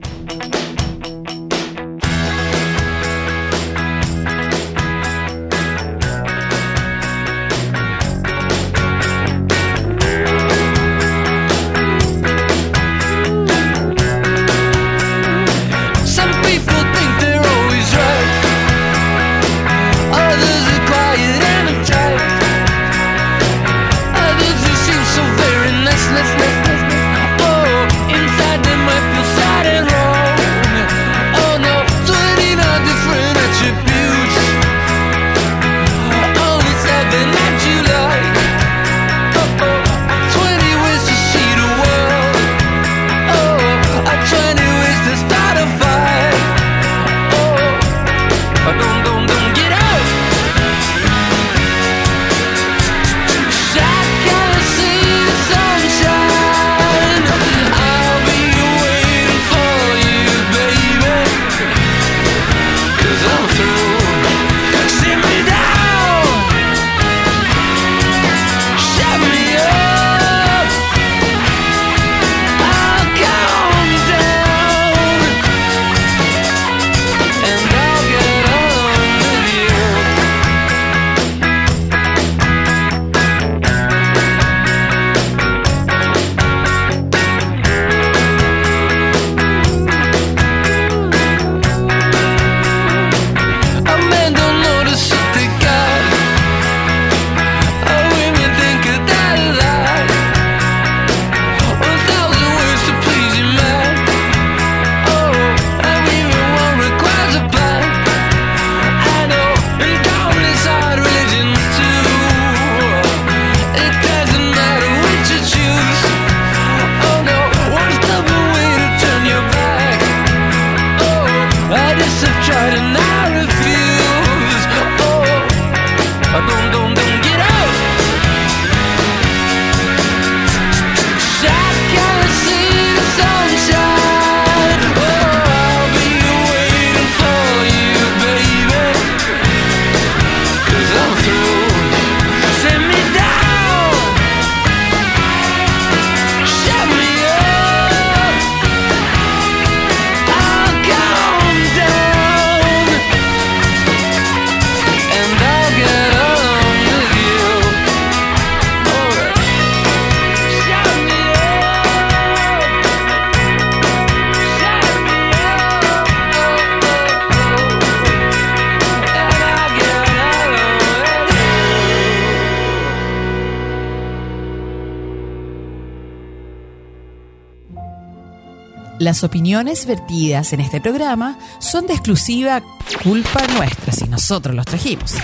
Las opiniones vertidas en este programa son de exclusiva culpa nuestra si nosotros los trajimos.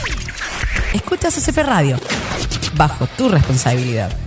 Escuchas CCP Radio, bajo tu responsabilidad.